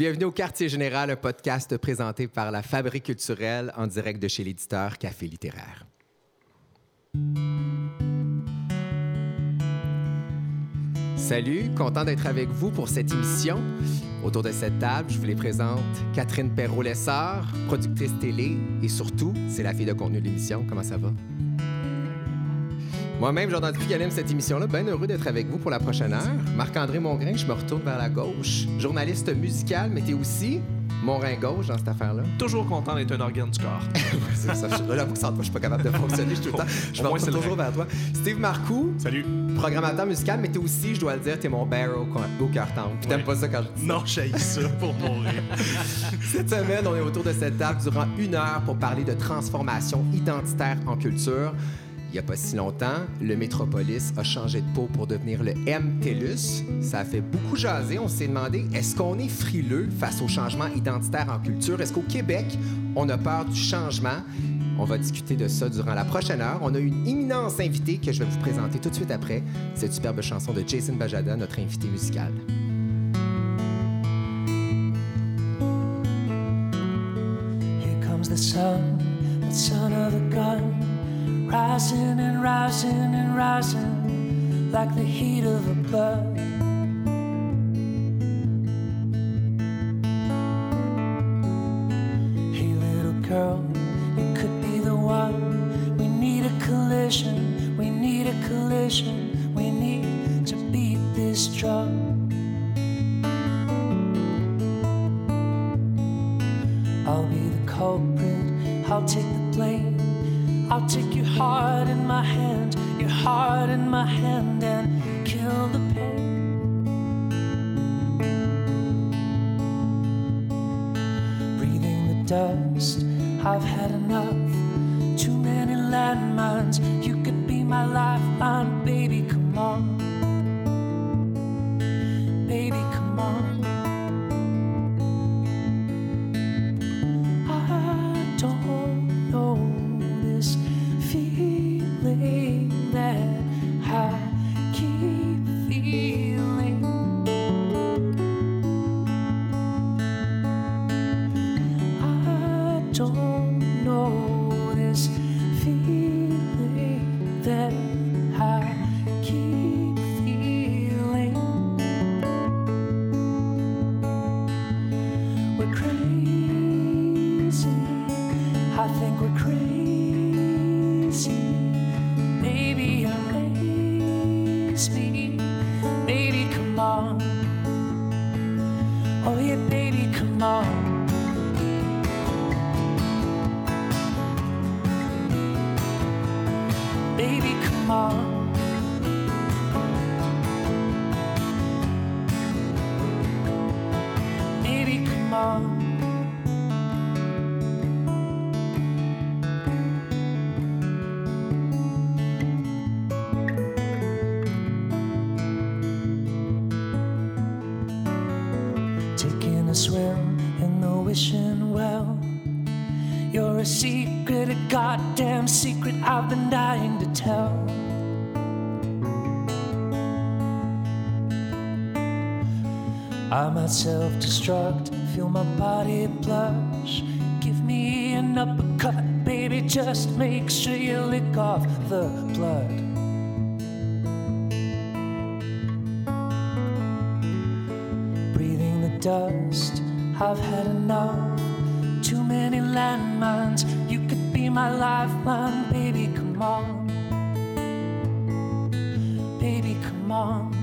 Bienvenue au Quartier Général, un podcast présenté par la Fabrique culturelle en direct de chez l'éditeur Café littéraire. Salut, content d'être avec vous pour cette émission. Autour de cette table, je vous les présente Catherine Perrault-Lessard, productrice télé et surtout, c'est la fille de contenu de l'émission. Comment ça va? Moi-même, Jordan Dupuis, qui anime cette émission-là, bien heureux d'être avec vous pour la prochaine heure. Marc-André Mongrain, je me retourne vers la gauche. Journaliste musical, mais t'es aussi mon rein gauche dans cette affaire-là. Toujours content d'être un organe du corps. c'est ça. Je, là, sans toi, je suis pas capable de fonctionner. Je, tout le temps, je vais toujours vers toi. Steve Marcoux. Salut. Programmateur musical, mais t'es aussi, je dois le dire, t'es mon au, cœur tendre. Tu t'aimes pas ça quand je dis Non, je ça pour mourir. cette semaine, on est autour de cette table durant une heure pour parler de transformation identitaire en culture. Il n'y a pas si longtemps, le Métropolis a changé de peau pour devenir le M-TELUS. Ça a fait beaucoup jaser. On s'est demandé, est-ce qu'on est frileux face au changement identitaire en culture? Est-ce qu'au Québec, on a peur du changement? On va discuter de ça durant la prochaine heure. On a une immense invitée que je vais vous présenter tout de suite après. Cette superbe chanson de Jason Bajada, notre invité musical. Rising and rising and rising like the heat of a bud. Hey, little girl, you could be the one. We need a collision, we need a collision, we need to beat this drum. I'll be the culprit, I'll take take your heart in my hand, your heart in my hand, and kill the pain. Breathing the dust, I've had enough. Too many landmines, you could be my lifeline, Taking a swim in the wishing well. You're a secret, a goddamn secret I've been dying to tell. I myself destruct Feel my body blush. Give me an uppercut, baby. Just make sure you lick off the blood. Breathing the dust, I've had enough. Too many landmines, you could be my lifeline, baby. Come on, baby, come on.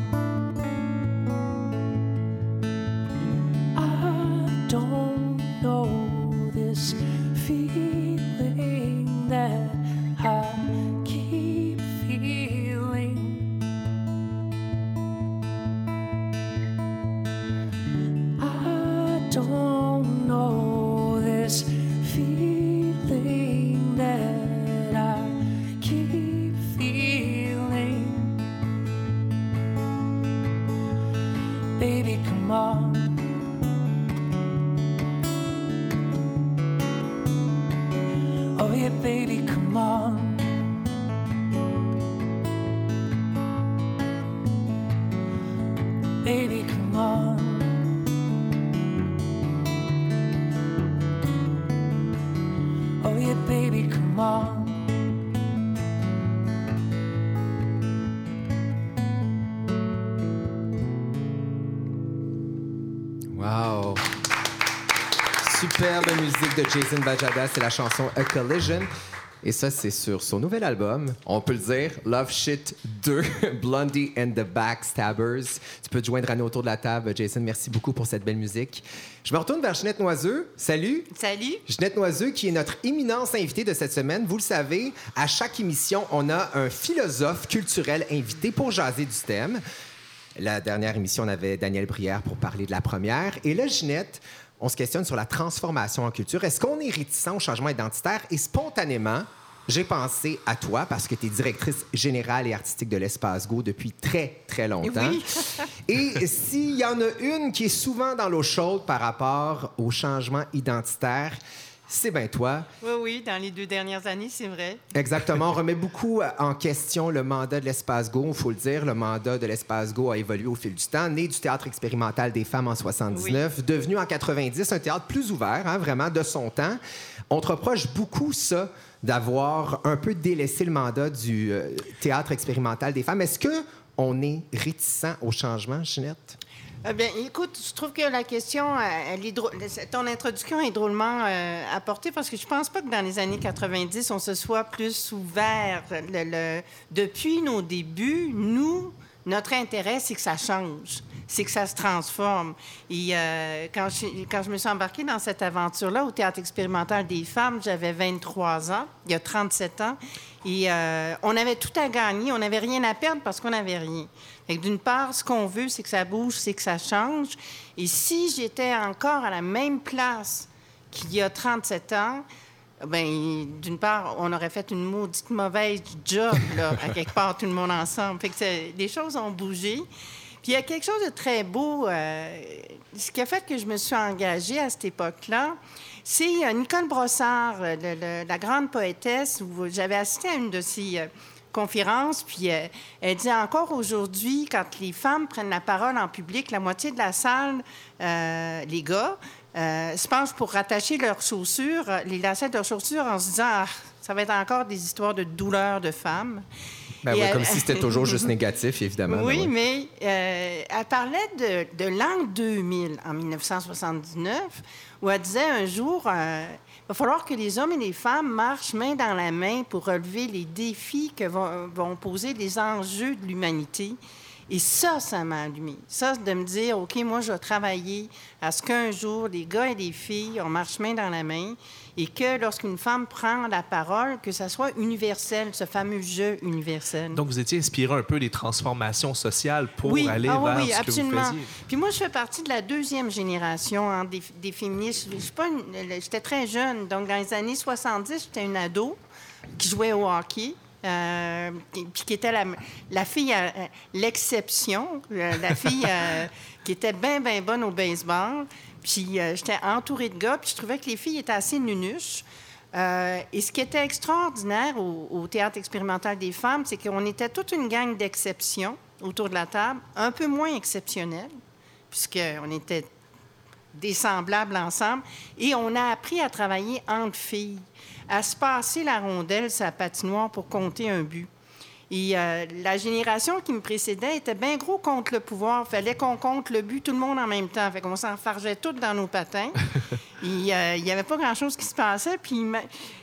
baby, come on. Oh, yeah, baby, come on. Wow! Superbe musique de Jason Bajada, c'est la chanson A Collision. Et ça, c'est sur son nouvel album, on peut le dire, Love Shit 2, Blondie and the Backstabbers. Tu peux te joindre à nous autour de la table. Jason, merci beaucoup pour cette belle musique. Je me retourne vers Jeanette Noiseux. Salut! Salut. Jeanette Noiseux, qui est notre éminence invitée de cette semaine. Vous le savez, à chaque émission, on a un philosophe culturel invité pour jaser du thème. La dernière émission, on avait Daniel Brière pour parler de la première. Et là, Ginette, on se questionne sur la transformation en culture. Est-ce qu'on est réticent au changement identitaire? Et spontanément, j'ai pensé à toi parce que tu es directrice générale et artistique de l'Espace Go depuis très, très longtemps. Oui. et s'il y en a une qui est souvent dans l'eau chaude par rapport au changement identitaire, c'est bien toi. Oui, oui, dans les deux dernières années, c'est vrai. Exactement. On remet beaucoup en question le mandat de l'Espace Go. Il faut le dire, le mandat de l'Espace Go a évolué au fil du temps. Né du théâtre expérimental des femmes en 79, devenu en 90 un théâtre plus ouvert, hein, vraiment de son temps. On te reproche beaucoup ça, d'avoir un peu délaissé le mandat du euh, théâtre expérimental des femmes. Est-ce que on est réticent au changement, Ginette? Bien, écoute, je trouve que la question, euh, ton introduction est drôlement euh, apportée parce que je pense pas que dans les années 90, on se soit plus ouvert. Depuis nos débuts, nous, notre intérêt, c'est que ça change, c'est que ça se transforme. Et euh, quand, je, me suis embarquée dans cette aventure-là au Théâtre expérimental des femmes, j'avais 23 ans, il y a 37 ans, et euh, on avait tout à gagner, on n'avait rien à perdre parce qu'on n'avait rien. D'une part, ce qu'on veut, c'est que ça bouge, c'est que ça change. Et si j'étais encore à la même place qu'il y a 37 ans, ben d'une part, on aurait fait une maudite mauvaise job, là, à quelque part, tout le monde ensemble. Fait que les choses ont bougé. Il y a quelque chose de très beau. euh, ce qui a fait que je me suis engagée à cette époque-là, c'est euh, Nicole Brossard, euh, la grande poétesse, où j'avais assisté à une de ses conférences, puis elle dit encore aujourd'hui, quand les femmes prennent la parole en public, la moitié de la salle, les gars, se penchent pour rattacher leurs chaussures, les lacets de leurs chaussures, en se disant ah, ça va être encore des histoires de douleur de femmes. Ben Et oui, elle- comme si c'était toujours juste négatif, évidemment. oui, Ben mais euh, elle parlait de, de l'an 2000, en 1979, où elle disait un jour, euh, il va falloir que les hommes et les femmes marchent main dans la main pour relever les défis que vont, vont poser les enjeux de l'humanité. Et ça, ça m'a allumé. Ça, c'est de me dire, OK, moi, je vais travailler à ce qu'un jour, les gars et les filles, on marche main dans la main et que lorsqu'une femme prend la parole, que ça soit universel, ce fameux jeu universel. Donc, vous étiez inspiré un peu des transformations sociales pour oui, aller ah oui, vers oui, ce absolument. que vous faisiez. Puis moi, je fais partie de la deuxième génération hein, des, des féministes. J'étais très jeune, donc dans les années 70, j'étais une ado qui jouait au hockey. euh, puis qui était la, la fille, à l'exception, euh, la fille euh, qui était bien, bien bonne au baseball. Puis euh, j'étais entourée de gars, puis je trouvais que les filles étaient assez nunuches. Euh, et ce qui était extraordinaire au, au Théâtre expérimental des femmes, c'est qu'on était toute une gang d'exceptions autour de la table, un peu moins exceptionnelles, puisqu'on était des semblables ensemble. Et on a appris à travailler entre filles, à se passer la rondelle, sa patinoire pour compter un but. Et euh, la génération qui me précédait était bien gros contre le pouvoir. fallait qu'on compte le but tout le monde en même temps. Fait qu'on s'enfargeait toutes dans nos patins. Euh, il n'y avait pas grand-chose qui se passait. Puis,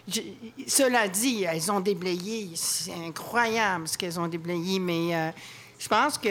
je- cela dit, elles ont déblayé. C'est incroyable ce qu'elles ont déblayé. Mais euh, je pense que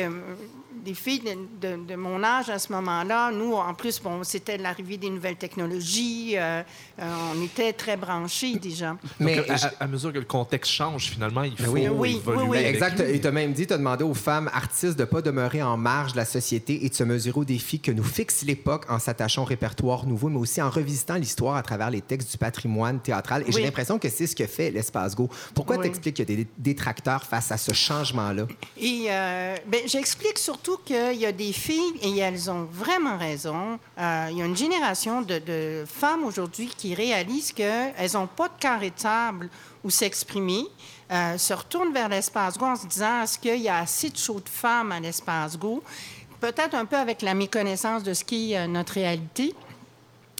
les filles de, de- de mon âge à ce moment-là, nous, en plus, bon, c'était l'arrivée des nouvelles technologies. euh, euh, on était très branchés déjà. Mais Donc, à, je- à- à mesure que le contexte change, finalement, il faut oui. Oui, évoluer. oui, Exact. Et tu as même dit, tu as demandé aux femmes artistes de ne pas demeurer en marge de la société et de se mesurer aux défis que nous fixe l'époque en s'attachant au répertoire nouveau, mais aussi en revisitant l'histoire à travers les textes du patrimoine théâtral. Et j'ai l'impression que c'est ce que fait l'Espace Go. Pourquoi Oui. t'expliques qu'il y a des détracteurs face à ce changement-là? Et euh, ben, j'explique surtout qu'il y a des filles, et elles ont vraiment raison, euh, il y a une génération de, femmes aujourd'hui qui réalisent qu'elles n'ont pas de carré de table où s'exprimer, euh, se retournent vers l'espace Go en se disant est-ce qu'il y a assez de shows de femmes à l'espace Go? Peut-être un peu avec la méconnaissance de ce qui est euh, notre réalité.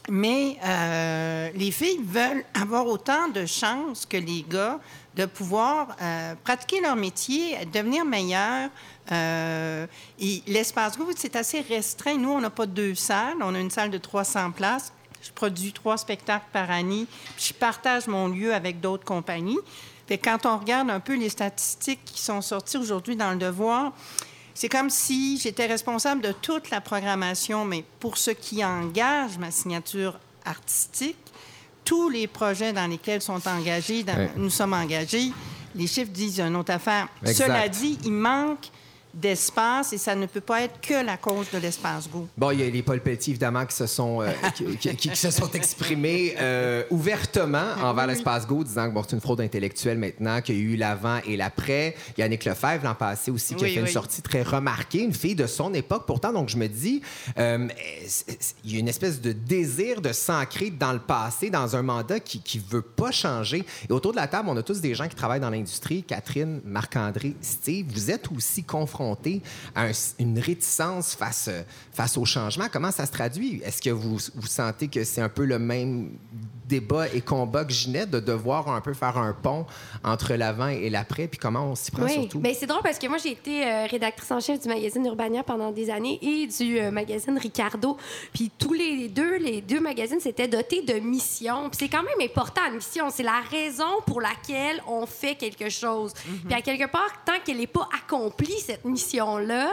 Mais euh, les filles veulent avoir autant de chances que les gars de pouvoir euh, pratiquer leur métier, devenir meilleurs. Euh, et l'espace groupe, c'est assez restreint. Nous, on n'a pas deux salles. On a une salle de 300 places. Je produis trois spectacles par année. Puis je partage mon lieu avec d'autres compagnies. Fait quand on regarde un peu les statistiques qui sont sorties aujourd'hui dans le Devoir, c'est comme si j'étais responsable de toute la programmation, mais pour ce qui engage ma signature artistique, tous les projets dans lesquels sont engagés, dans- nous sommes engagés, les chiffres disent une autre affaire. Exact. Cela dit, il manque d'espace et ça ne peut pas être que la cause de l'espace go. Bon, il y a les Paul Pelletier, évidemment, qui se sont, euh, qui, qui- qui se sont exprimés euh, ouvertement envers l'espace Go, disant que bon, c'est une fraude intellectuelle maintenant, qu'il y a eu l'avant et l'après. Yannick Lefebvre, l'an passé aussi, qui a Oui, fait une sortie très remarquée, une fille de son époque pourtant. Donc, je me dis, euh, il y a une espèce de désir de s'ancrer dans le passé, dans un mandat qui ne veut pas changer. Et autour de la table, on a tous des gens qui travaillent dans l'industrie. Catherine, Marc-André, Steve, vous êtes aussi confrontés à un- une réticence face, face au changement. Comment ça se traduit? Est-ce que vous, vous sentez que c'est un peu le même débat et combat que Ginette, de devoir un peu faire un pont entre l'avant et l'après, puis comment on s'y prend Oui, surtout? ben, c'est drôle parce que moi, j'ai été euh, rédactrice en chef du magazine Urbania pendant des années et du euh, magazine Ricardo. Puis tous les deux, les deux magazines s'étaient dotés de missions. Puis c'est quand même important, une mission. C'est la raison pour laquelle on fait quelque chose. Puis à quelque part, tant qu'elle n'est pas accomplie, cette mission-là,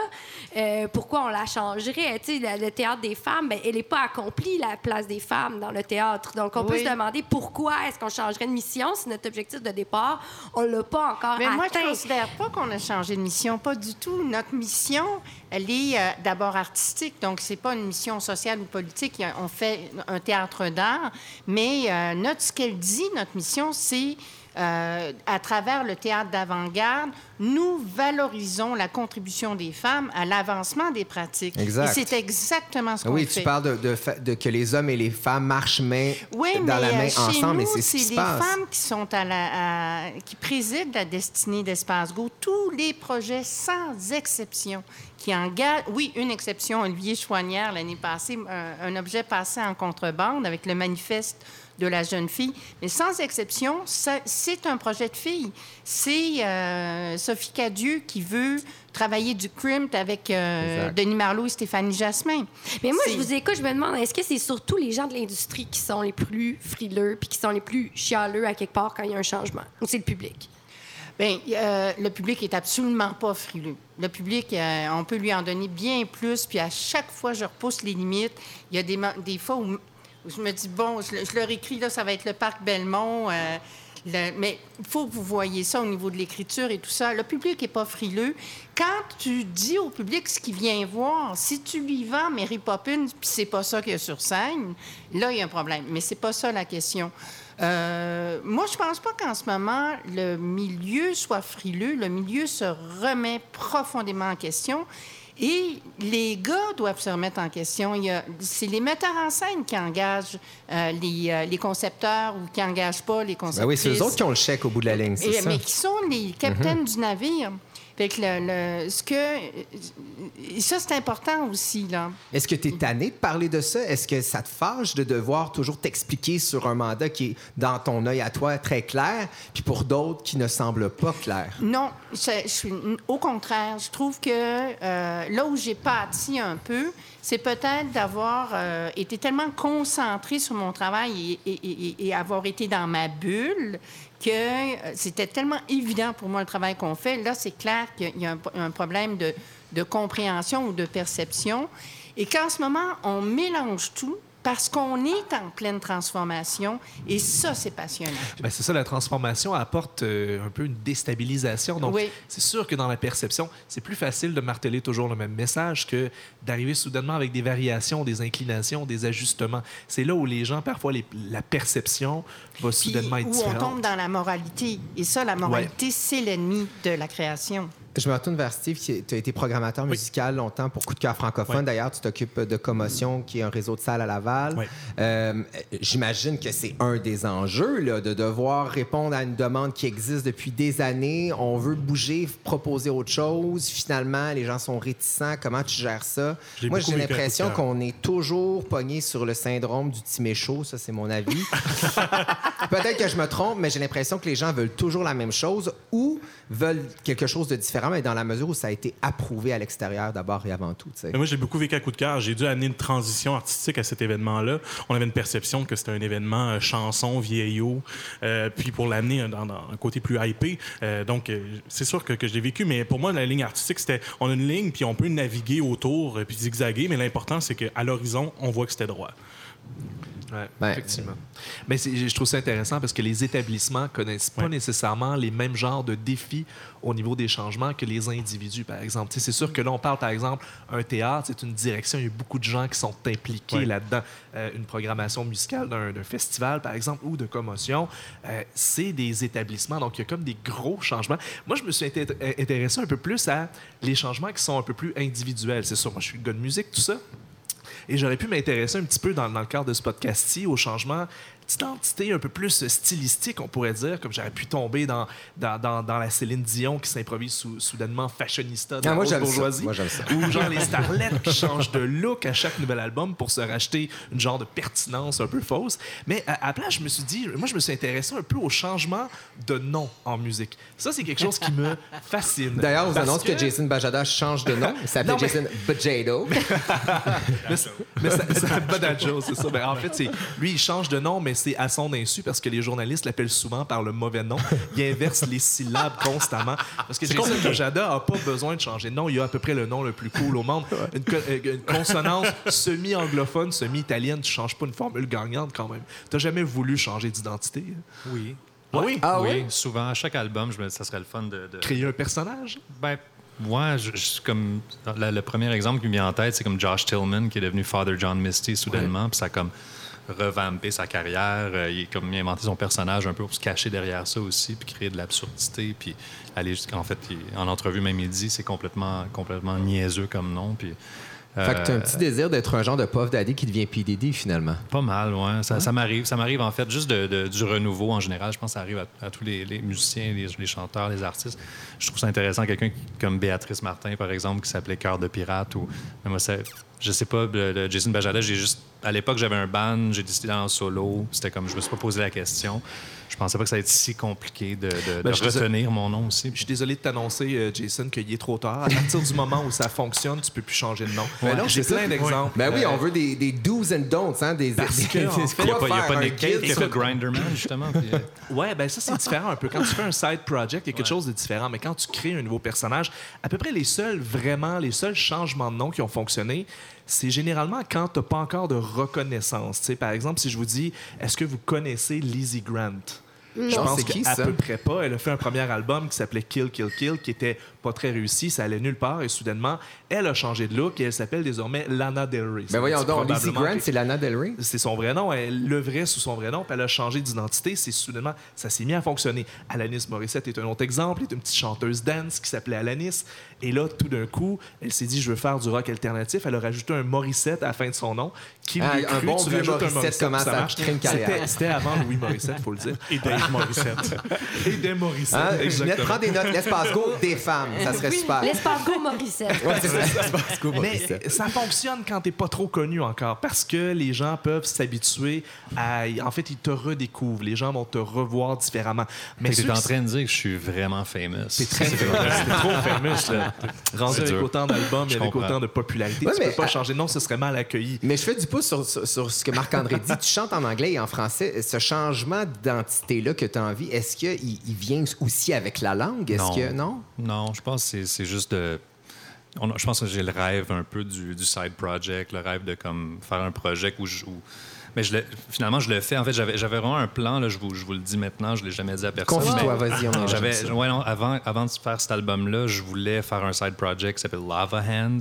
euh, pourquoi on la changerait? Tu sais, le, théâtre des femmes, ben, elle n'est pas accomplie, la place des femmes dans le théâtre. Donc, on peut se demander pourquoi est-ce qu'on changerait de mission si notre objectif de départ, on l'a pas encore Mais atteint. moi, je ne considère pas qu'on a changé de mission, pas du tout. Notre mission, elle est euh, d'abord artistique, donc c'est pas une mission sociale ou politique. On fait un théâtre d'art, mais euh, notre, ce qu'elle dit, notre mission, c'est euh, à travers le théâtre d'avant-garde, nous valorisons la contribution des femmes à l'avancement des pratiques. Exact. Et c'est exactement ce qu'on oui, fait. tu parles de, de fa- de que les hommes et les femmes marchent main Oui, dans mais la main euh, chez ensemble, nous, et c'est ce c'est qui se les passe. femmes qui sont à la, à- qui président la destinée d'Espace Go. Tous les projets, sans exception, qui engagent... Oui, une exception, Olivier Chouanière, l'année passée, un, un objet passé en contrebande avec le manifeste de la jeune fille. Mais sans exception, c'est un projet de fille. C'est euh, Sophie Cadieux qui veut travailler du crimp avec euh. Denis Marlot et Stéphanie Jasmin. Mais moi, je vous écoute, je me demande, est-ce que c'est surtout les gens de l'industrie qui sont les plus frileux puis qui sont les plus chialeux à quelque part quand il y a un changement? Ou c'est le public? Bien, euh, le public est absolument pas frileux. Le public, euh, on peut lui en donner bien plus, puis à chaque fois, je repousse les limites. Il y a des fois où, je me dis, bon, je, le- je leur écris, là, ça va être le parc Belmont. euh, mais il faut que vous voyez ça au niveau de l'écriture et tout ça. Le public n'est pas frileux. Quand tu dis au public ce qu'il vient voir, si tu lui vends Mary Poppins, puis c'est pas ça qu'il y a sur scène, là, il y a un problème. Mais c'est pas ça la question. Euh, moi, je pense pas qu'en ce moment, le milieu soit frileux. Le milieu se remet profondément en question. Et les gars doivent se remettre en question. C'est les metteurs en scène qui engagent euh, les, euh, les concepteurs ou qui n'engagent pas les Ben concepteurs. oui, c'est eux autres qui ont le chèque au bout de la ligne, c'est ça. Mhm. Mais qui sont les capitaines du navire. Fait que le, le- ce que... ça, c'est important aussi, là. Est-ce que tu es tanné de parler de ça? Est-ce que ça te fâche de devoir toujours t'expliquer sur un mandat qui est dans ton œil à toi très clair, puis pour d'autres qui ne semble pas clair? Non, je, je suis, au contraire, je trouve que euh, là où j'ai pâti un peu, c'est peut-être d'avoir euh, été tellement concentré sur mon travail et, et- et- et avoir été dans ma bulle que euh, c'était tellement évident pour moi le travail qu'on fait. Là, c'est clair qu'il y a un, problème de compréhension ou de perception et qu'en ce moment, on mélange tout parce qu'on est en pleine transformation et ça, c'est passionnant. Ben, c'est ça, la transformation apporte euh, un peu une déstabilisation. Donc, Oui. c'est sûr que dans la perception, c'est plus facile de marteler toujours le même message que d'arriver soudainement avec des variations, des inclinations, des ajustements. C'est là où les gens, parfois, les- la perception va Puis soudainement être où on différente. tombe dans la moralité. Et ça, la moralité, c'est l'ennemi de la création. Je me retourne vers Steve, tu as été programmateur musical longtemps pour Coup de cœur francophone. Oui. D'ailleurs, tu t'occupes de Commotion, qui est un réseau de salles à Laval. Oui. Euh, J'imagine que c'est un des enjeux, là, de devoir répondre à une demande qui existe depuis des années. On veut bouger, proposer autre chose. Finalement, les gens sont réticents. Comment tu gères ça? Moi, j'ai l'impression qu'on est toujours pogné sur le syndrome du petit méchot. Ça, c'est mon avis. Peut-être que je me trompe, mais j'ai l'impression que les gens veulent toujours la même chose ou veulent quelque chose de différent, mais dans la mesure où ça a été approuvé à l'extérieur d'abord et avant tout. moi, j'ai beaucoup vécu à coup de cœur. J'ai dû amener une transition artistique à cet événement-là. On avait une perception que c'était un événement euh, chanson, vieillot, euh, puis pour l'amener dans, un côté plus hypé. Euh, donc, c'est sûr que, que je l'ai vécu, mais pour moi, la ligne artistique, c'était on a une ligne, puis on peut naviguer autour, puis zigzaguer, mais l'important, c'est qu'à l'horizon, on voit que c'était droit. Ouais, Ben, effectivement. Mais c'est- je trouve ça intéressant parce que les établissements connaissent pas Ouais. nécessairement les mêmes genres de défis au niveau des changements que les individus, par exemple. C'est sûr que là, on parle, par exemple, un théâtre, c'est une direction, il y a beaucoup de gens qui sont impliqués Ouais. là-dedans. Euh, une programmation musicale d'un festival, par exemple, ou de commotion, euh, c'est des établissements. Donc, il y a comme des gros changements. Moi, je me suis inté- intéressé un peu plus à les changements qui sont un peu plus individuels. C'est sûr, moi, je suis gars de musique, tout ça. Et j'aurais pu m'intéresser un petit peu dans, le cadre de ce podcast-ci au changement d'identité un peu plus stylistique, on pourrait dire, comme j'aurais pu tomber dans, dans, dans, dans la Céline Dion qui s'improvise sou- soudainement fashionista de Ah, la moi, bourgeoisie. Ou genre les starlettes qui changent de look à chaque nouvel album pour se racheter une genre de pertinence un peu fausse. Mais à, à la place, je me suis dit, moi, je me suis intéressé un peu au changement de nom en musique. Ça, c'est quelque chose qui me fascine. D'ailleurs, on annonce que... Jason Bajada change de nom. Il s'appelle mais- Jason Bajado. Mais, c'est- mais ça, ça Badajo, c'est ça. Ben, en fait, lui, il change de nom, mais c'est à son insu parce que les journalistes l'appellent souvent par le mauvais nom. Il inverse les syllabes constamment. Parce que Jason Bajada n'a pas besoin de changer de nom. Il a à peu près le nom le plus cool au monde. Une, co- euh, une consonance semi-anglophone, semi-italienne. Tu changes pas une formule gagnante quand même. Tu jamais voulu changer d'identité? Oui. Ah oui? Ah oui, souvent, à chaque album, je me dis ça serait le fun de. de- Créer un personnage? Ben, moi, je, je- comme la- le premier exemple qui me vient en tête, c'est comme Josh Tillman qui est devenu Father John Misty soudainement, puis ça a comme revampé sa carrière. Euh, il, a inventé son personnage un peu pour se cacher derrière ça aussi, puis créer de l'absurdité, puis aller jusqu'en fait, en entrevue même il dit c'est complètement complètement niaiseux comme nom, puis. Fait que t'as un euh, petit désir d'être un genre de Puff Daddy qui devient PDD, finalement. Pas mal, ouais. Ça, ça m'arrive. Ça m'arrive, en fait, juste de, de- du renouveau en général. Je pense que ça arrive à, à tous les, les musiciens, les, les chanteurs, les artistes. Je trouve ça intéressant. Quelqu'un comme Béatrice Martin, par exemple, qui s'appelait Cœur de pirate. Ou, mais moi, ça, je sais pas, le, le Jason Bajada, j'ai juste. À l'époque, j'avais un band, j'ai décidé en solo. C'était comme, je me suis pas posé la question. Je pensais pas que ça allait être si compliqué de, de- Ben, de retenir mon nom aussi. Je suis désolé de t'annoncer, euh, Jason, qu'il est trop tard. À partir du moment où ça fonctionne, tu peux plus changer de nom. Ben non, J'ai plein d'exemples. Ben oui, Euh, on veut des, des do's and don'ts, hein, des, Parce que, en fait, Il n'y a pas, il y a faire pas un Nick Cave kid. qui a fait Grinderman, justement. puis, euh, Ouais, ben ça, c'est différent un peu. Quand tu fais un side project, il y a quelque chose de différent. Mais quand tu crées un nouveau personnage, à peu près les seuls, vraiment, les seuls changements de nom qui ont fonctionné, c'est généralement quand tu n'as pas encore de reconnaissance. Tu sais, par exemple, si je vous dis, est-ce que vous connaissez Lizzie Grant? Je Non, pense qu'à peu près pas. Elle a fait un premier album qui s'appelait Kill, Kill, Kill, qui était pas très réussi. Ça allait nulle part. Et soudainement, elle a changé de look et elle s'appelle désormais Lana Del Rey. Ben voyons donc, Lizzie Grant, c'est Lana Del Rey? c'est son vrai nom. Elle levrait sous son vrai nom, puis elle a changé d'identité. C'est soudainement, ça s'est mis à fonctionner. Alanis Morissette est un autre exemple. Elle est une petite chanteuse dance qui s'appelait Alanis. Et là, tout d'un coup, elle s'est dit, je veux faire du rock alternatif. Elle a rajouté un Morissette à la fin de son nom. Qui lui Ah, a un cru, bon tu vieux rajoutes Morissette commence ça marche. créer une carrière. C'était- C'était avant Louis Morissette, faut le dire. Et Dave Morissette. Et des Morissette, Hein? Exactement. prends des notes. L'espace go des femmes. Ça serait super. L'espargo Morissette. Ouais, c'est ça. L'espace go Morissette. Mais ça fonctionne quand t'es pas trop connu encore, parce que les gens peuvent s'habituer à. En fait, ils te redécouvrent. Les gens vont te revoir différemment. Mais t'es en train de dire que je suis vraiment famous. C'est très C'était trop fameux, là. Rendu avec dur. autant d'albums et avec comprends. autant de popularité, Ouais, tu mais peux pas à- changer de nom, ce serait mal accueilli. Mais je fais du pouce sur, sur- sur ce que Marc-André dit. Tu chantes en anglais et en français. Ce changement d'identité-là que tu as envie, est-ce qu'il il vient aussi avec la langue? Est-ce Non. que. Non? Non, je pense que c'est- c'est juste de. on je pense que j'ai le rêve un peu du, du side project, le rêve de comme faire un projet où, je- où Mais je le- finalement, je le fais. En fait, j'avais vraiment un plan, là, je, vous, je vous le dis maintenant, je ne l'ai jamais dit à personne. Confie-toi, vas-y, on ça. ouais, non, avant, avant de faire cet album-là, je voulais faire un side project qui s'appelle Lava Hands,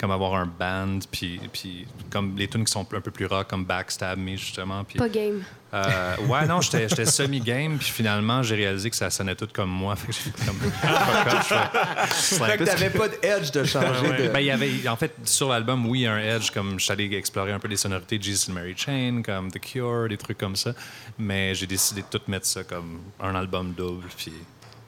comme avoir un band, puis, puis comme les tunes qui sont un peu plus rock, comme Backstab Me, justement. Puis, Pas game. euh, ouais, non, j'étais j'étais semi-game, puis finalement, j'ai réalisé que ça sonnait tout comme moi. Fait que j'ai comme. Fait que t'avais pas de edge de changer de... ben, il y avait, en fait, sur l'album, oui, il y a un edge, comme je suis allé explorer un peu les sonorités de Jesus and Mary Chain, comme The Cure, des trucs comme ça. Mais j'ai décidé de tout mettre ça comme un album double, puis.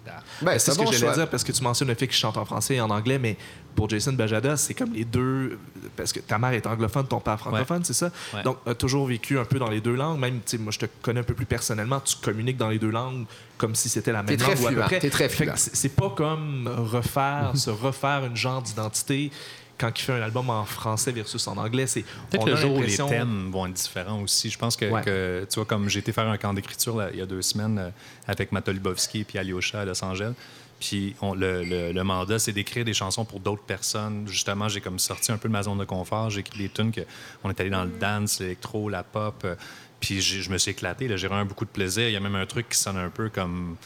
Ah. Ben, C'est ce bon que j'allais dire parce que tu mentionnes le fait qu'il chante en français et en anglais, mais pour Jason Bajada, c'est comme les deux. Parce que ta mère est anglophone, ton père francophone, c'est ça? Ouais. Donc, a toujours vécu un peu dans les deux langues. Même, tu sais, moi, je te connais un peu plus personnellement, tu communiques dans les deux langues comme si c'était la même T'es très langue ou à peu fluent, près. t'es très c'est pas comme refaire, se refaire une genre d'identité quand il fait un album en français versus en anglais. C'est Peut-être le jour où les thèmes vont être différents aussi. Je pense que, Ouais. que, tu vois, comme j'ai été faire un camp d'écriture là, il y a deux semaines euh, avec Matt Lubowski et Alyosha à Los Angeles. Puis on- le, le- le mandat, c'est d'écrire des chansons pour d'autres personnes. Justement, j'ai comme sorti un peu de ma zone de confort. J'ai écrit des tunes que on est allé dans le dance, l'électro, la pop. euh, puis je me suis éclaté. J'ai vraiment beaucoup de plaisir. Il y a même un truc qui sonne un peu comme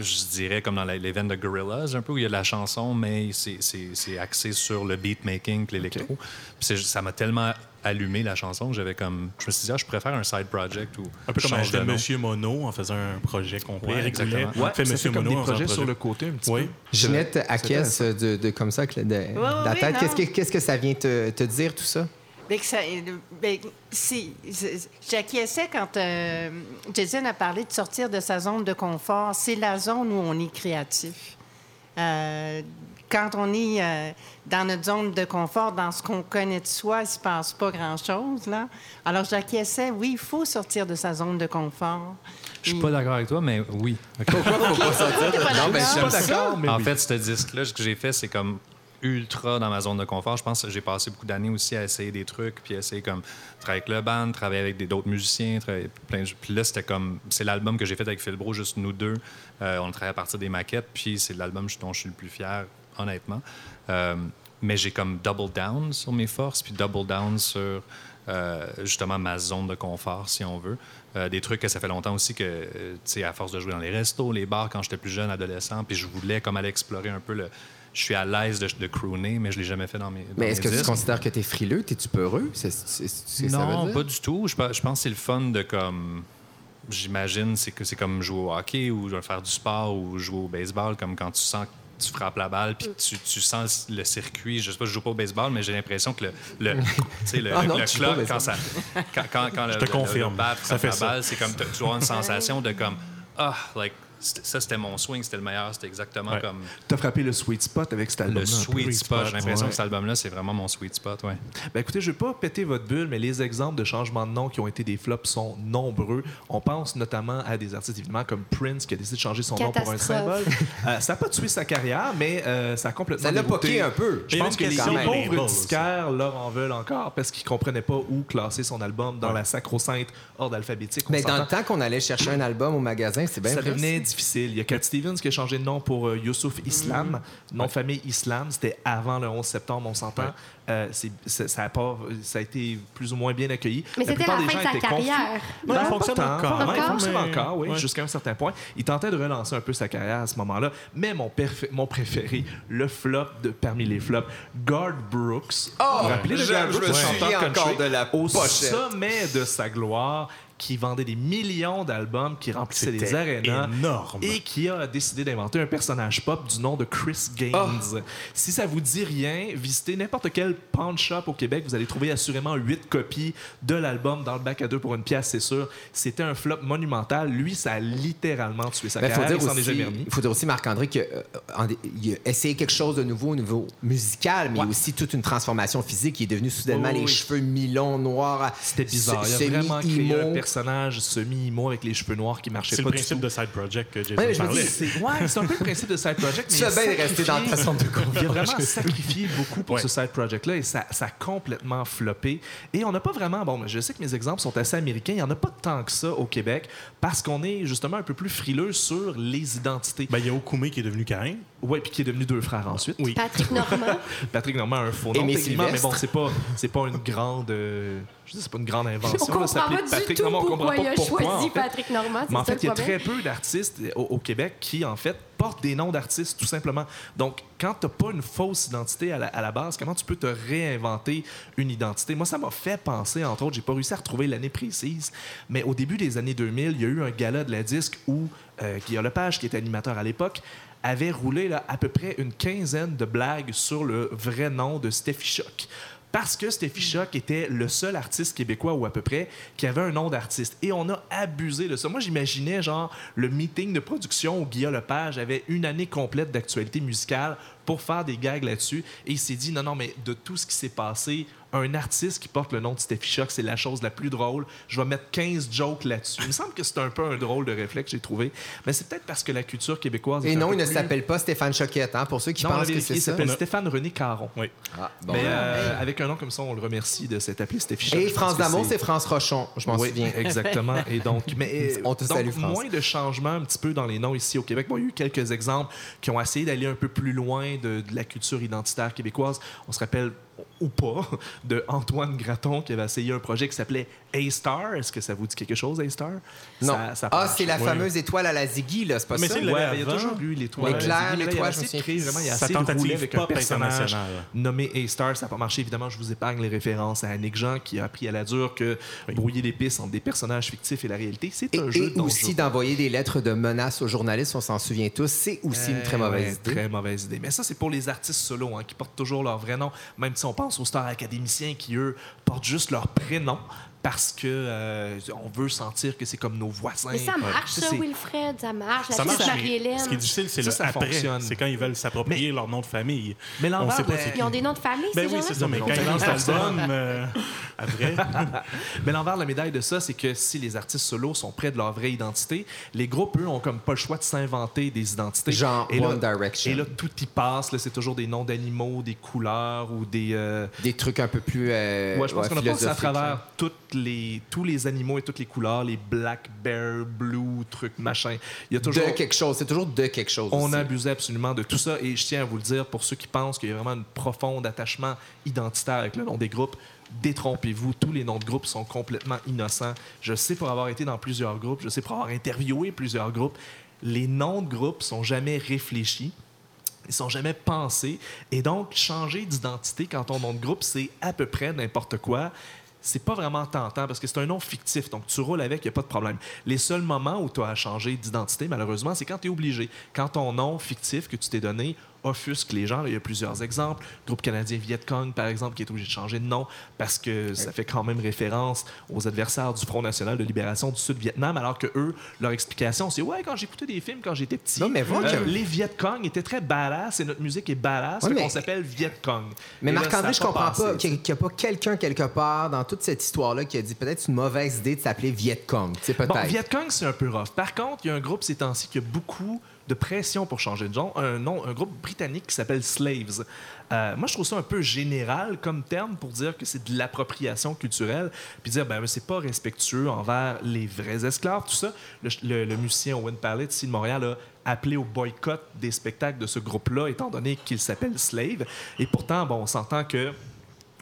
je dirais comme dans les veines de Gorillaz, un peu où il y a de la chanson, mais c'est- c'est c'est axé sur le beatmaking et l'électro. Puis c'est- ça m'a tellement allumé la chanson que j'avais comme. Je me suis dit, ah, je préfère un side project ou. Un peu comme nom. Monsieur Mono en faisant un projet complet. Ouais, exactement. Ouais, fait Monsieur Mono des en projets sur le côté un petit Oui. peu. Ginette C'est acquiesce de, de comme ça, que de, ouais, la oui, tête. Qu'est-ce que, qu'est-ce que ça vient te, te dire, tout ça? Ben, que ça- ben, J'acquiesçais quand euh, Jason a parlé de sortir de sa zone de confort. C'est la zone où on est créatif. Euh, quand on est euh, dans notre zone de confort, dans ce qu'on connaît de soi, il ne se passe pas grand-chose. là. Alors, j'acquiesçais, oui, il faut sortir de sa zone de confort. Je suis pas d'accord avec toi, mais oui. Pourquoi faut pas sortir? Non, ben, Je suis pas d'accord, mais en fait, ce disque-là, ce que j'ai fait, c'est comme ultra dans ma zone de confort. Je pense que j'ai passé beaucoup d'années aussi à essayer des trucs, puis essayer comme travailler avec le band, travailler avec d'autres musiciens. Puis là, c'était comme... C'est l'album que j'ai fait avec Phil Bro, juste nous deux. Euh, on travaille à partir des maquettes, puis c'est l'album dont je suis le plus fier, honnêtement. Euh, mais j'ai comme double down sur mes forces, puis double down sur euh, justement ma zone de confort, si on veut. Des trucs que ça fait longtemps aussi que, tu sais, à force de jouer dans les restos, les bars, quand j'étais plus jeune, adolescent, puis je voulais comme aller explorer un peu le. Je suis à l'aise de, de crooner, mais je l'ai jamais fait dans mes. dans Mais est-ce que tu considères que tu es frileux? T'es-tu peureux? C'est c'est- c'est ce que ça veut Non, dire? pas du tout. Je, pe- je pense que c'est le fun de comme. J'imagine c'est que c'est comme jouer au hockey ou faire du sport ou jouer au baseball, comme quand tu sens que tu frappes la balle puis tu, tu sens le circuit. Je sais pas, je joue pas au baseball, mais j'ai l'impression que le, le, tu sais, le, Ah le- non, clock, quand, ça, quand, quand, quand le, te le- le confirme. bat Ça frappe fait la ça. balle, c'est comme tu as une sensation de comme ah, like, ça c'était mon swing, c'était le meilleur, c'était exactement Ouais. comme T'as frappé le sweet spot avec cet album le sweet spot. J'ai l'impression que cet album-là, c'est vraiment mon sweet spot, ouais. Ben écoutez, je ne vais pas péter votre bulle, mais les exemples de changements de nom qui ont été des flops sont nombreux. On pense notamment à des artistes, évidemment, comme Prince, qui a décidé de changer son nom pour un symbole. Catastrophe. Euh, ça n'a pas tué sa carrière, mais euh, ça a complètement Ça l'a poqué un peu. Je pense que les pauvres disquaires leur en veulent encore parce qu'ils ne comprenaient pas où classer son album dans la sacro-sainte ordre alphabétique. On Mais dans le temps qu'on allait chercher un album au magasin, c'est bien ça devenait difficile. Il y a Cat Stevens qui a changé de nom pour euh, Youssouf Islam. Nom de famille Islam, c'était avant le 11 septembre, on s'entend. Euh, ça, a pas, ça a été plus ou moins bien accueilli. Mais c'était la des fin de sa carrière. Ben, Ça pas fonctionne encore, vraiment. Il Encore? fonctionne mais- encore, oui, ouais. jusqu'à un certain point. Il tentait de relancer un peu sa carrière à ce moment-là. Mais mon, préféré, le flop de, parmi les flops, Garth Brooks. Oh, Vous vous rappelez de je Brooks, chanteur country, encore de la au pochette. sommet de sa gloire, qui vendait des millions d'albums, qui remplissait des arénas énorme. et qui a décidé d'inventer un personnage pop du nom de Chris Gaines. Si ça vous dit rien, visitez n'importe quel pawn shop au Québec, vous allez trouver assurément huit copies de l'album dans le bac à deux pour une pièce, c'est sûr. C'était un flop monumental. Lui, ça a littéralement tué sa faut carrière. dire il faut dire aussi, Marc-André, qu'il a essayé quelque chose de nouveau au niveau musical, mais Ouais. aussi toute une transformation physique. Il est devenu soudainement les oui. cheveux mi-longs, noirs. C'était bizarre. Il a vraiment créé un. Personnage semi-imo avec les cheveux noirs qui marchait C'est pas le du principe de Side Project que Jason Ouais, parlait. dis, C'est ouais, c'est un peu le principe de Side Project. Tu mais fais bien il a de rester dans ta zone de Il a vraiment sacrifié beaucoup pour Ouais. ce side project-là. et ça, ça a complètement floppé. Et on n'a pas vraiment. Bon, je sais que mes exemples sont assez américains. Il n'y en a pas tant que ça au Québec parce qu'on est justement un peu plus frileux sur les identités. Ben, il y a Okume qui est devenu Caïn. Oui, puis qui est devenu deux frères ensuite. Oui. Patrick Normand. Patrick Normand a un faux nom, techniquement, mais bon, c'est pas, c'est pas une grande. euh, je dis, c'est pas une grande On invention. comprend là, s'appeler pas du Patrick tout Normand, on comprend pourquoi il a pourquoi. choisi en fait. Patrick Normand. Mais en fait, il y a très peu d'artistes au, au Québec qui, en fait, portent des noms d'artistes, tout simplement. Donc, quand tu n'as pas une fausse identité à la, à la base, comment tu peux te réinventer une identité? Moi, ça m'a fait penser, entre autres, j'ai pas réussi à retrouver l'année précise, mais au début des années 2000, il y a eu un gala de la disque où euh, Guillaume Lepage, qui était animateur à l'époque, avait roulé là, à peu près une quinzaine de blagues sur le vrai nom de Steffi Choc. Parce que Steffi Choc était le seul artiste québécois, ou à peu près, qui avait un nom d'artiste. Et on a abusé de ça. Moi, j'imaginais, genre, le meeting de production où Guillaume Lepage avait une année complète d'actualité musicale pour faire des gags là-dessus. Et il s'est dit, non, non, mais de tout ce qui s'est passé, un artiste qui porte le nom de Steffi Choc, c'est la chose la plus drôle. Je vais mettre 15 jokes là-dessus. Il me semble que c'est un peu un drôle de réflexe, j'ai trouvé. Mais c'est peut-être parce que la culture québécoise. Et non, il ne plus- s'appelle pas Stéphane Choquette, hein, pour ceux qui Non, pensent que c'est il ça. s'appelle On a- Stéphane René Caron. Oui. Ah, bon. Mais euh, avec un nom comme ça, on le remercie de s'être appelé Steffi Choc. Et France d'amour, c'est France Rochon, je m'en oui, souviens. exactement. Et donc, mais, euh, On te donc, salue, France. moins de changements un petit peu dans les noms ici au Québec. Bon, il y a eu quelques exemples qui ont essayé d'aller un peu plus loin de, la culture identitaire québécoise. On se rappelle ou pas de Antoine Graton qui avait essayé un projet qui s'appelait A-Star. Est-ce que ça vous dit quelque chose, A-Star? Non. Ça- ça ah, c'est la fameuse étoile à la Ziggy, là, c'est pas Mais ça? c'est Ouais, mais il y a toujours eu l'étoile. L'éclair, à la Ziggy, mais là, il a l'étoile, je me de créer vraiment, il a Sa essayé de avec un personnage nommé A-Star. Ça n'a pas marché, évidemment. Je vous épargne les références à Annick Jean qui a appris à la dure que brouiller les pistes entre des personnages fictifs et la réalité, c'est Et, un jeu et aussi d'envoyer des lettres de menaces aux journalistes, on s'en souvient tous, c'est aussi une très Euh, mauvaise ouais, idée. Très mauvaise idée. Mais ça, c'est pour les artistes solos hein, qui portent toujours leur vrai nom. Même si on pense aux stars académiciens qui, eux, portent juste leur prénom parce que euh, on veut sentir que c'est comme nos voisins. Mais ça marche, Ça, Wilfred, ça marche. La Ça marche. Marie-Hélène. Ce qui est difficile, c'est le ça après. fonctionne. C'est quand ils veulent s'approprier leur nom de famille. Mais On l'envers, sait pas de- c'est Ils ont des noms de famille, Ben ces oui, gens-là? c'est ça, mais quand ils lancent l'album, euh, après, Mais l'envers de la médaille de ça, c'est que si les artistes solos sont près de leur vraie identité, les groupes, eux, ont comme pas le choix de s'inventer des identités. Genre et là, One Direction. Et là, tout y passe. là, C'est toujours des noms d'animaux, des couleurs ou des... euh, Des trucs un peu plus euh, Ouais, je pense ouais, qu'on a passé à travers toutes les, tous les animaux et toutes les couleurs, les black bear, blue, trucs, machin. Il y a toujours. De quelque chose, c'est toujours de quelque chose. On aussi. abusait absolument de tout ça et je tiens à vous le dire pour ceux qui pensent qu'il y a vraiment un profond attachement identitaire avec le nom des groupes. Détrompez-vous, tous les noms de groupes sont complètement innocents. Je sais pour avoir été dans plusieurs groupes, je sais pour avoir interviewé plusieurs groupes, les noms de groupes sont jamais réfléchis. Ils sont jamais pensés. Et donc, changer d'identité quand ton nom de groupe, c'est à peu près n'importe quoi. C'est pas vraiment tentant parce que c'est un nom fictif. Donc, tu roules avec, il n'y a pas de problème. Les seuls moments où tu as changé d'identité, malheureusement, c'est quand tu es obligé. Quand ton nom fictif que tu t'es donné offusque les gens. Là, il y a plusieurs exemples. Groupe canadien Viet Cong, par exemple, qui est obligé de changer de nom parce que ça fait quand même référence aux adversaires du Front national de libération du Sud-Vietnam, alors que eux, leur explication, c'est ouais, quand j'écoutais des films quand j'étais petit, Non, mais euh, que- les Viet Cong étaient très badass et notre musique est badass, Ouais, mais- qu'on s'appelle Viet Cong. Mais Marc-André, je a comprends passé, pas qu'il n'y a pas quelqu'un quelque part dans toute cette histoire-là qui a dit peut-être une mauvaise idée de s'appeler Viet Cong. Bon, Viet Cong, c'est un peu rough. Par contre, il y a un groupe ces temps-ci qui a beaucoup de pression pour changer de genre. Un, nom, un groupe britannique qui s'appelle Slaves. Euh, moi, je trouve ça un peu général comme terme pour dire que c'est de l'appropriation culturelle, puis dire, ben, c'est pas respectueux envers les vrais esclaves, tout ça. Le, musicien Owen Pallet, ici de Montréal, a appelé au boycott des spectacles de ce groupe-là, étant donné qu'il s'appelle Slave. Et pourtant, bon, on s'entend que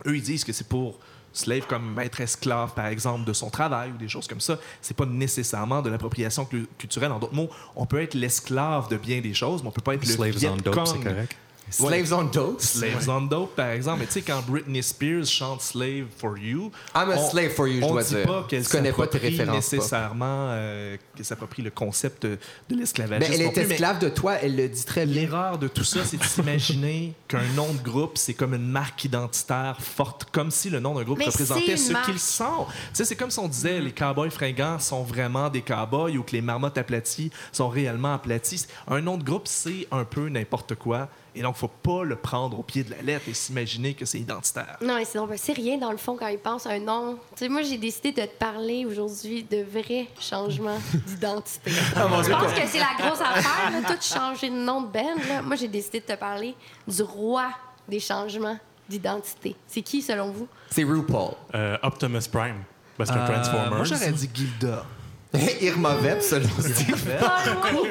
eux, ils disent que c'est pour slave comme être esclave, par exemple, de son travail ou des choses comme ça. C'est pas nécessairement de l'appropriation culturelle. En d'autres mots, on peut être l'esclave de bien des choses, mais on peut pas être le Slaves on dope, c'est correct. Slaves on Dope? Slaves on dope, par exemple. Mais tu sais, quand Britney Spears chante Slave for You, I'm a on- slave for you, je on dois dit dire. pas qu'elle Tu connais pas tes références nécessairement, euh, qu'elle s'approprie le concept de, de l'esclavagisme. Mais elle est mais- esclave de toi, elle le dit très bien. L'erreur de tout ça, c'est de s'imaginer qu'un nom de groupe, c'est comme une marque identitaire forte, comme si le nom d'un groupe Mais représentait ce qu'ils sont. Tu sais, c'est comme si on disait les cowboys fringants sont vraiment des cowboys ou que les marmottes aplaties sont réellement aplaties. Un nom de groupe, c'est un peu n'importe quoi. Et donc, faut pas le prendre au pied de la lettre et s'imaginer que c'est identitaire. Non, mais c'est donc- c'est rien dans le fond quand ils pensent à un nom. Tu sais, moi, j'ai décidé de te parler aujourd'hui de vrais changements d'identité. Ah, Je pense que c'est la grosse affaire, là, tout changer de nom de Ben. là. Moi, j'ai décidé de te parler du roi des changements d'identité. C'est qui, selon vous? C'est RuPaul. Euh, Optimus Prime. Parce que Euh, Transformers. moi, j'aurais dit Gilda. Irma Vep, selon Steve. Pas loin.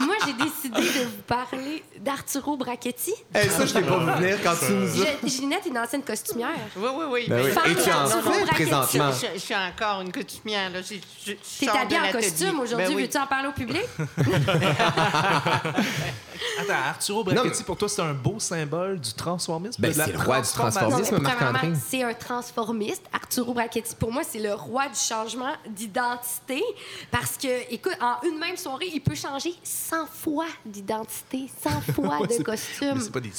Moi, j'ai décidé de vous parler d'Arturo Brachetti. Hey, ça, je t'ai pas vu venir quand tu nous as... Je- Ginette est une ancienne costumière. Oui, oui, oui. Ben oui. Femme Et tu en fais présentement. Je, je suis encore une coutumière. Là. Je, T'es habillée en costume aujourd'hui. Ben oui. Veux-tu en parler au public? Attends, Arturo Non, Brachetti, mais- pour toi, c'est un beau symbole du transformisme? Ben, c'est le roi du transformisme. mais Marc-André. c'est un transformiste. Arturo Brachetti, pour moi, c'est le roi du changement d'identité. Parce que, écoute, en une même soirée, il peut changer 100 fois d'identité, 100 fois Ouais, de costume. Mais c'est pas des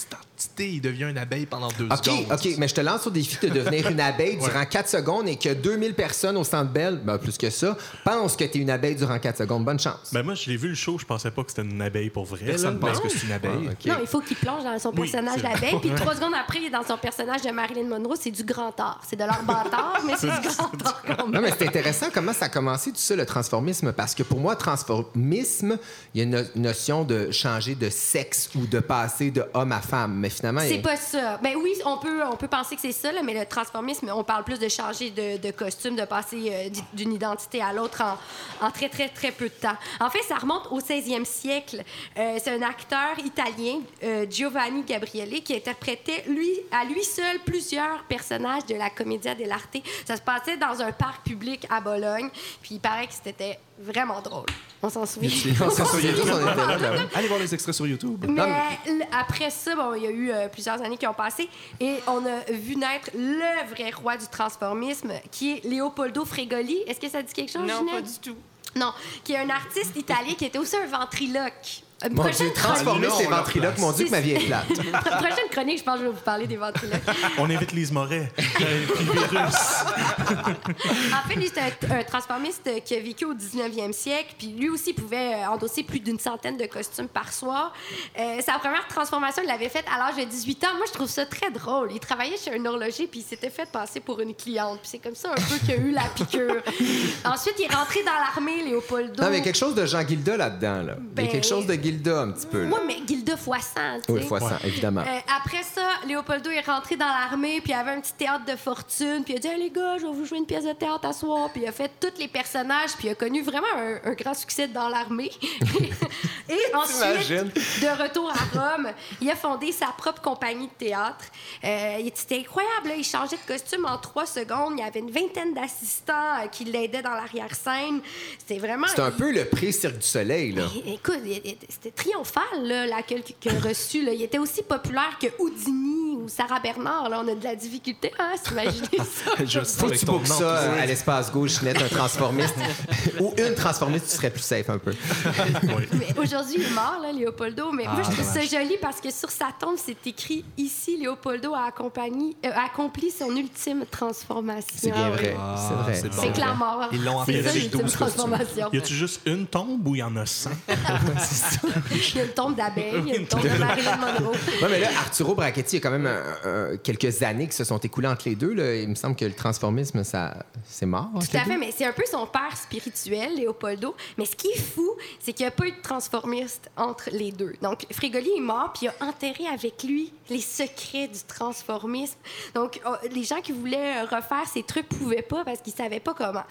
il devient une abeille pendant deux OK, secondes. OK, mais je te lance au défi de devenir une abeille durant 4 secondes et que 2000 personnes au Centre Bell, ben plus que ça, pensent que tu es une abeille durant 4 secondes. Bonne chance. Ben moi, je l'ai vu le show, je pensais pas que c'était une abeille pour vrai. Personne là, pense que c'est une abeille. Ah. Non, il faut qu'il plonge dans son personnage d'abeille. Puis trois secondes après, il est dans son personnage de Marilyn Monroe. C'est du grand art. C'est de l'art bâtard, mais c'est du grand art quand même. Non, mais c'est intéressant comment ça a commencé tout ça, le transformisme, parce que pour moi, transformisme, il y a une no- notion de changer de sexe ou de passer de homme à femme. Mais finalement, y C'est pas ça. Ben oui, on peut, on peut penser que c'est ça, là, mais le transformisme, on parle plus de changer de, de costume, de passer euh, d'une identité à l'autre en, en très, très, très peu de temps. En fait, ça remonte au 16e siècle. Euh, c'est un acteur italien, euh, Giovanni Gabriele, qui interprétait, lui, à lui seul, plusieurs personnages de la Commedia dell'arte. Ça se passait dans un parc public à Bologne, puis il paraît que c'était vraiment drôle. On s'en souvient. On s'en souvient tous, on était là, oui. Allez voir les extraits sur YouTube. Mais Non, après ça, bon, il y a eu euh, plusieurs années qui ont passé et on a vu naître le vrai roi du transformisme, qui est Leopoldo Fregoli. Est-ce que ça dit quelque chose, Non, Ginette? pas du tout. Non, qui est un artiste italien qui était aussi un ventriloque. Une Mon prochaine Dieu, transformer ces ventriloques, mon Dieu, que ma vie est plate. Pro- prochaine chronique, je pense que je vais vous parler des ventriloques. On invite Lise Moret. Euh, puis Virus. En fait, lui, c'est un, un transformiste qui a vécu au 19e siècle, puis lui aussi pouvait euh, endosser plus d'une centaine de costumes par soir. Euh, sa première transformation, il l'avait faite à l'âge de 18 ans. Moi, je trouve ça très drôle. Il travaillait chez un horloger, puis il s'était fait passer pour une cliente. Puis c'est comme ça un peu qu'il a eu la piqûre. Ensuite, il est rentré dans l'armée, Léopoldo. Non, mais il y a quelque chose de Jean Gilda là-dedans. Là. Il y Ben- a quelque chose de Gilda un petit peu. Là. Oui, mais Gilda fois 100, tu Oui, sais. fois ça, évidemment. Euh, après ça, Léopoldo est rentré dans l'armée, puis il avait un petit théâtre de fortune, puis il a dit Hey, les gars, je vais vous jouer une pièce de théâtre à soir. Puis il a fait tous les personnages, puis il a connu vraiment un, un grand succès dans l'armée. Et ensuite, T'imagines? de retour à Rome, il a fondé sa propre compagnie de théâtre. Euh, il- C'était incroyable, là. il changeait de costume en trois secondes. Il y avait une vingtaine d'assistants euh, qui l'aidaient dans l'arrière-scène. C'était vraiment. C'est un peu le prix-Cirque du Soleil. Là. Écoute, c'était triomphal, là, l'accueil qu'il a reçu. Là. Il était aussi populaire que Houdini ou Sarah Bernard. Là. On a de la difficulté à s'imaginer ça. Je sais Faut tu nom, ça euh, à l'espace gauche, Ginette, un transformiste. Ou une transformiste, tu serais plus safe un peu. Mais aujourd'hui, il est mort, là, Léopoldo. Mais moi, Ah, je trouve ça dommage. joli parce que sur sa tombe, c'est écrit ici, Léopoldo a, accompagné- euh, a accompli son ultime transformation. C'est bien vrai. Ah, c'est vrai. c'est bon. C'est que la mort. Ils l'ont ça, avec l'ultime 12 costumes. transformation. Y a-tu juste une tombe ou il y en a 100? Il y a une tombe d'abeille, il y a une tombe de Marilyn Monroe. Ouais, mais là, Arturo Brachetti, il y a quand même un- un- quelques années qui se sont écoulées entre les deux. Là. Il me semble que le transformisme, ça, c'est mort. Tout à fait, mais c'est un peu son père spirituel, Léopoldo. Mais ce qui est fou, c'est qu'il n'y a pas eu de transformiste entre les deux. Donc, Frigoli est mort, puis il a enterré avec lui les secrets du transformisme. Donc, oh, les gens qui voulaient euh, refaire ces trucs pouvaient pas parce qu'ils savaient pas comment.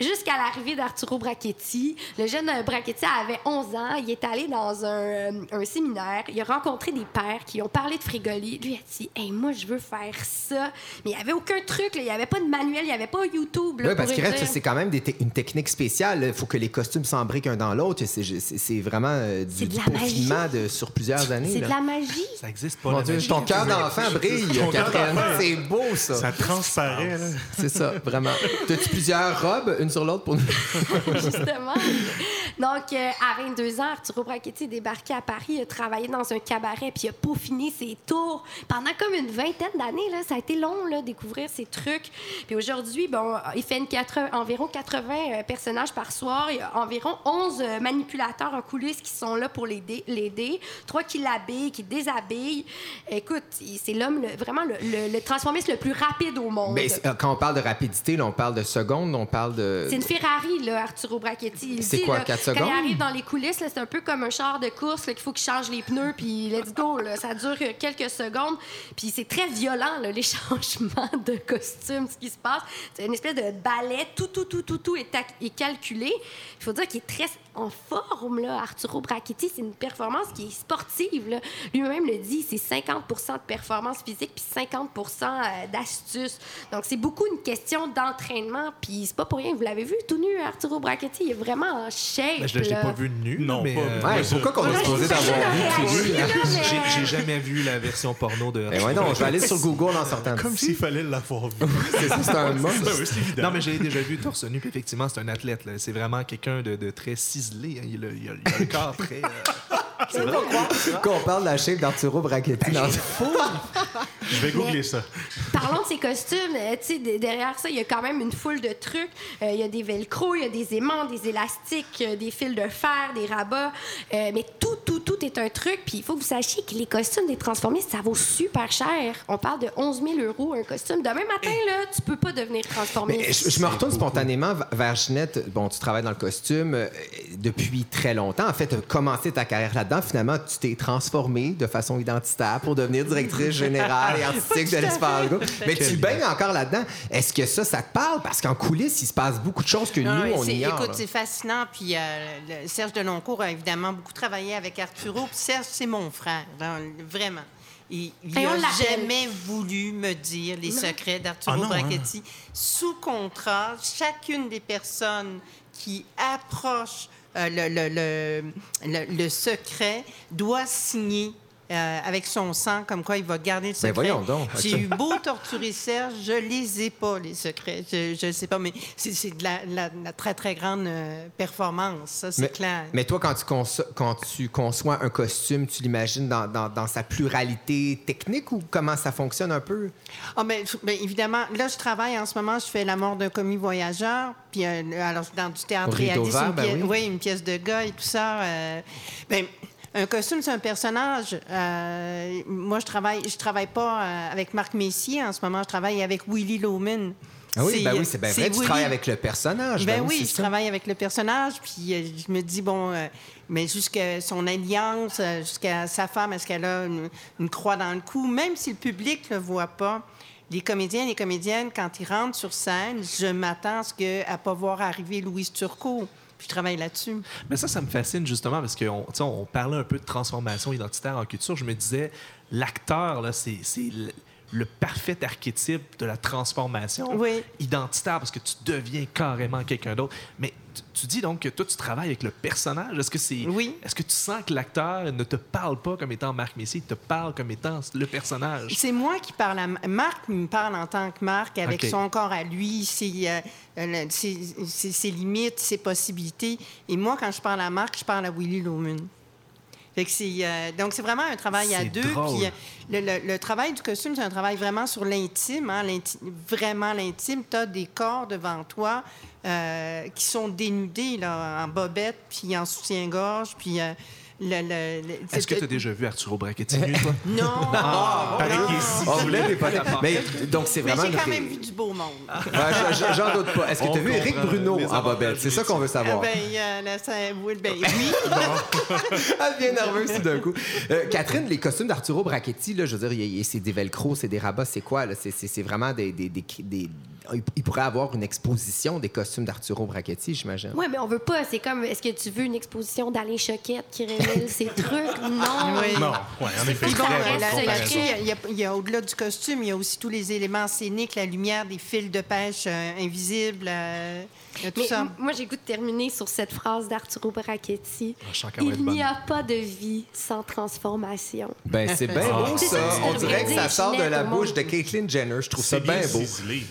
Jusqu'à l'arrivée d'Arturo Brachetti, le jeune euh, Brachetti avait 11 ans. Il est allé dans un, euh, un séminaire. Il a rencontré des pères qui ont parlé de Frigoli. Lui a dit Hey, moi, je veux faire ça. Mais il n'y avait aucun truc. là. Il n'y avait pas de manuel. Il n'y avait pas YouTube. là, Oui, parce qu'il reste, c'est quand même des te- une technique spéciale. Il faut que les costumes s'embriquent un dans l'autre. C'est, vraiment euh, du, du de, sur plusieurs années. C'est de la magie. Ça existe pas. Mon Dieu, ton cœur d'enfant brille, Ton cœur Catherine. d'enfant. C'est beau, ça. Ça transparaît. C'est ça, vraiment. T'as-tu plusieurs robes, une sur l'autre pour nous? Justement. Donc, euh, à 22 ans, Arturo Est débarqué à Paris, il a travaillé dans un cabaret, puis il a peaufiné ses tours. Pendant comme une vingtaine d'années, là, ça a été long, là, découvrir ces trucs. Puis aujourd'hui, bon, il fait une environ 80 euh, personnages par soir. Il y a environ 11 euh, manipulateurs en coulisses qui sont là pour l'aider, l'aider, trois qui l'habillent, qui déshabillent. Écoute, c'est l'homme le- vraiment le, le- le transformiste le plus rapide au monde. Mais euh, quand on parle de rapidité, là, on parle de secondes, on parle de. C'est une Ferrari, là, Arturo Brachetti. C'est quoi, là, quatre Quand secondes? il arrive dans les coulisses, c'est un peu comme un char de course qu'il faut qu'il change les pneus, puis let's go. ça dure quelques secondes. Puis c'est très violent, les changements de costume, ce qui se passe. C'est une espèce de ballet. Tout, tout, tout, tout, tout est, est calculé. Il faut dire qu'il est très en forme, là, Arturo Brachetti. C'est une performance qui est sportive. là. Lui-même le dit, c'est 50% de performance physique puis 50% euh, d'astuce. Donc, c'est beaucoup une question d'entraînement. Puis c'est pas pour rien. Vous l'avez vu tout nu, Arturo Brachetti. Il est vraiment en shape. Ben, je ne l'ai pas vu nu. Non, mais, pas- euh, Ouais, pourquoi qu'on est supposé d'avoir vu j'ai jamais vu la version porno de. Ben ouais, non, je vais aller sur Google en sortant Comme s'il fallait l'avoir vu. C'est ça, c'est un. Ben évident. Non, mais j'ai déjà vu torse nu, puis effectivement, c'est un athlète. C'est vraiment quelqu'un de, de très ciselé. Hein. Il, a, il a- il a le corps très. c'est vrai. Quand on parle de la shape d'Arturo Brachetti dans Je vais googler ça. Parlons de ses costumes. euh, tu sais, de- derrière ça, il y a quand même une foule de trucs. Euh, il y a des velcro, il y a des aimants, des élastiques, euh, des fils de fer, des rabats. Euh, mais tout, tout, tout est un truc. Puis il faut que vous sachiez que les costumes des transformistes, ça vaut super cher. On parle de 11 000 euros un costume. Demain matin, là, tu peux pas devenir transformiste. Mais je, je me retourne spontanément vers Ginette. Bon, tu travailles dans le costume depuis très longtemps. En fait, tu as commencé ta carrière là-dedans. Finalement, tu t'es transformée de façon identitaire pour devenir directrice générale et artistique de l'Espace Go. Mais tu baignes encore là-dedans. Est-ce que ça, ça te parle? Parce qu'en coulisses, il se passe beaucoup de choses que Non, nous, on ignore. Écoute, c'est fascinant. Puis euh, le- Serge Deloncourt a évidemment beaucoup travaillé avec Arturo. Puis Serge, c'est mon frère, dans- vraiment. Il il Et on n'a jamais voulu me dire les secrets d'Arturo Ah hein? Brachetti. Sous contrat, chacune des personnes qui approchent le- le secret doit signer euh, avec son sang, comme quoi il va garder le secret. Ben voyons donc. J'ai eu beau torturer Serge, je les ai pas, les secrets. Je ne sais pas, mais c'est de la, la- la très, très grande euh, performance, ça, c'est clair. mais toi, quand tu, conçois, quand tu conçois un costume, tu l'imagines dans, dans- dans sa pluralité technique ou comment ça fonctionne un peu? Ah, ben, ben, évidemment, là, je travaille en ce moment, je fais La mort d'un commis voyageur. Puis, euh, alors, dans du théâtre réaliste, une, ben oui. oui, une pièce de gars et tout ça. euh, ben, un costume, c'est un personnage. Euh, moi, je travaille, je travaille pas euh, avec Marc Messier en ce moment, je travaille avec Willy Loman. Ah oui, ben oui, c'est bien vrai. Tu Willy- travailles avec le personnage. Ben ben oui, je ça. travaille avec le personnage, puis euh, je me dis, bon, euh, mais jusqu'à son alliance, jusqu'à sa femme, est-ce qu'elle a une, une croix dans le cou? Même si le public ne le voit pas, les comédiens et les comédiennes, quand ils rentrent sur scène, je m'attends à ce que, à pas voir arriver Louise Turcot. Puis je travaille là-dessus. Mais ça, ça me fascine justement parce qu'on on parlait un peu de transformation identitaire en culture. Je me disais, l'acteur, là, c'est le, parfait archétype de la transformation Oui. identitaire parce que tu deviens carrément quelqu'un d'autre. Mais tu, dis donc que toi, tu travailles avec le personnage. Est-ce que c'est. Oui. Est-ce que tu sens que l'acteur ne te parle pas comme étant Marc Messier, il te parle comme étant le personnage? C'est moi qui parle à Marc, me parle en tant que Marc, avec son corps à lui, ses, euh, euh, ses- ses limites, ses possibilités. Et moi, quand je parle à Marc, je parle à Willy Loman. Fait que c'est, euh, donc, c'est vraiment un travail à deux. drôle. Puis, euh, le, le- le travail du costume, c'est un travail vraiment sur l'intime, hein, vraiment l'intime. Tu as des corps devant toi euh, qui sont dénudés là, en bobette, puis en soutien-gorge, puis... euh, Est-ce que tu as déjà vu Arturo Brachetti nu, toi? Non! Paraît non. si- On voulait des. Mais donc, c'est Mais j'ai quand même vu du beau monde. Ouais, J'en doute pas. Est-ce que tu as vu comprend Bruno en bobette? C'est ça qu'on veut Ah savoir. ben, euh, là, ça, oui, ben, oui. Elle devient nerveuse tout d'un coup. Euh, Catherine, les costumes d'Arturo Brachetti, là, je veux dire, il y a- c'est des velcro, c'est des rabats, c'est quoi? là? C'est- vraiment des, des, des- des- Il pourrait avoir une exposition des costumes d'Arturo Brachetti, j'imagine. Oui, mais on veut pas. C'est comme, est-ce que tu veux une exposition d'Alain Choquette qui révèle ses trucs? Non. Oui. Non, ouais, en effet. Il y a- au-delà du costume, il y a aussi tous les éléments scéniques, la lumière, des fils de pêche euh, invisibles, euh, il y a tout Mais ça. moi, j'ai le goût de terminer sur cette phrase d'Arturo Brachetti. Ah, Il n'y a pas de vie sans transformation. Ben, c'est bien Ah. beau, ça. On dirait que ça sort de la bouche de Caitlyn Jenner. Je trouve ça C'est bien bien beau. ciselé.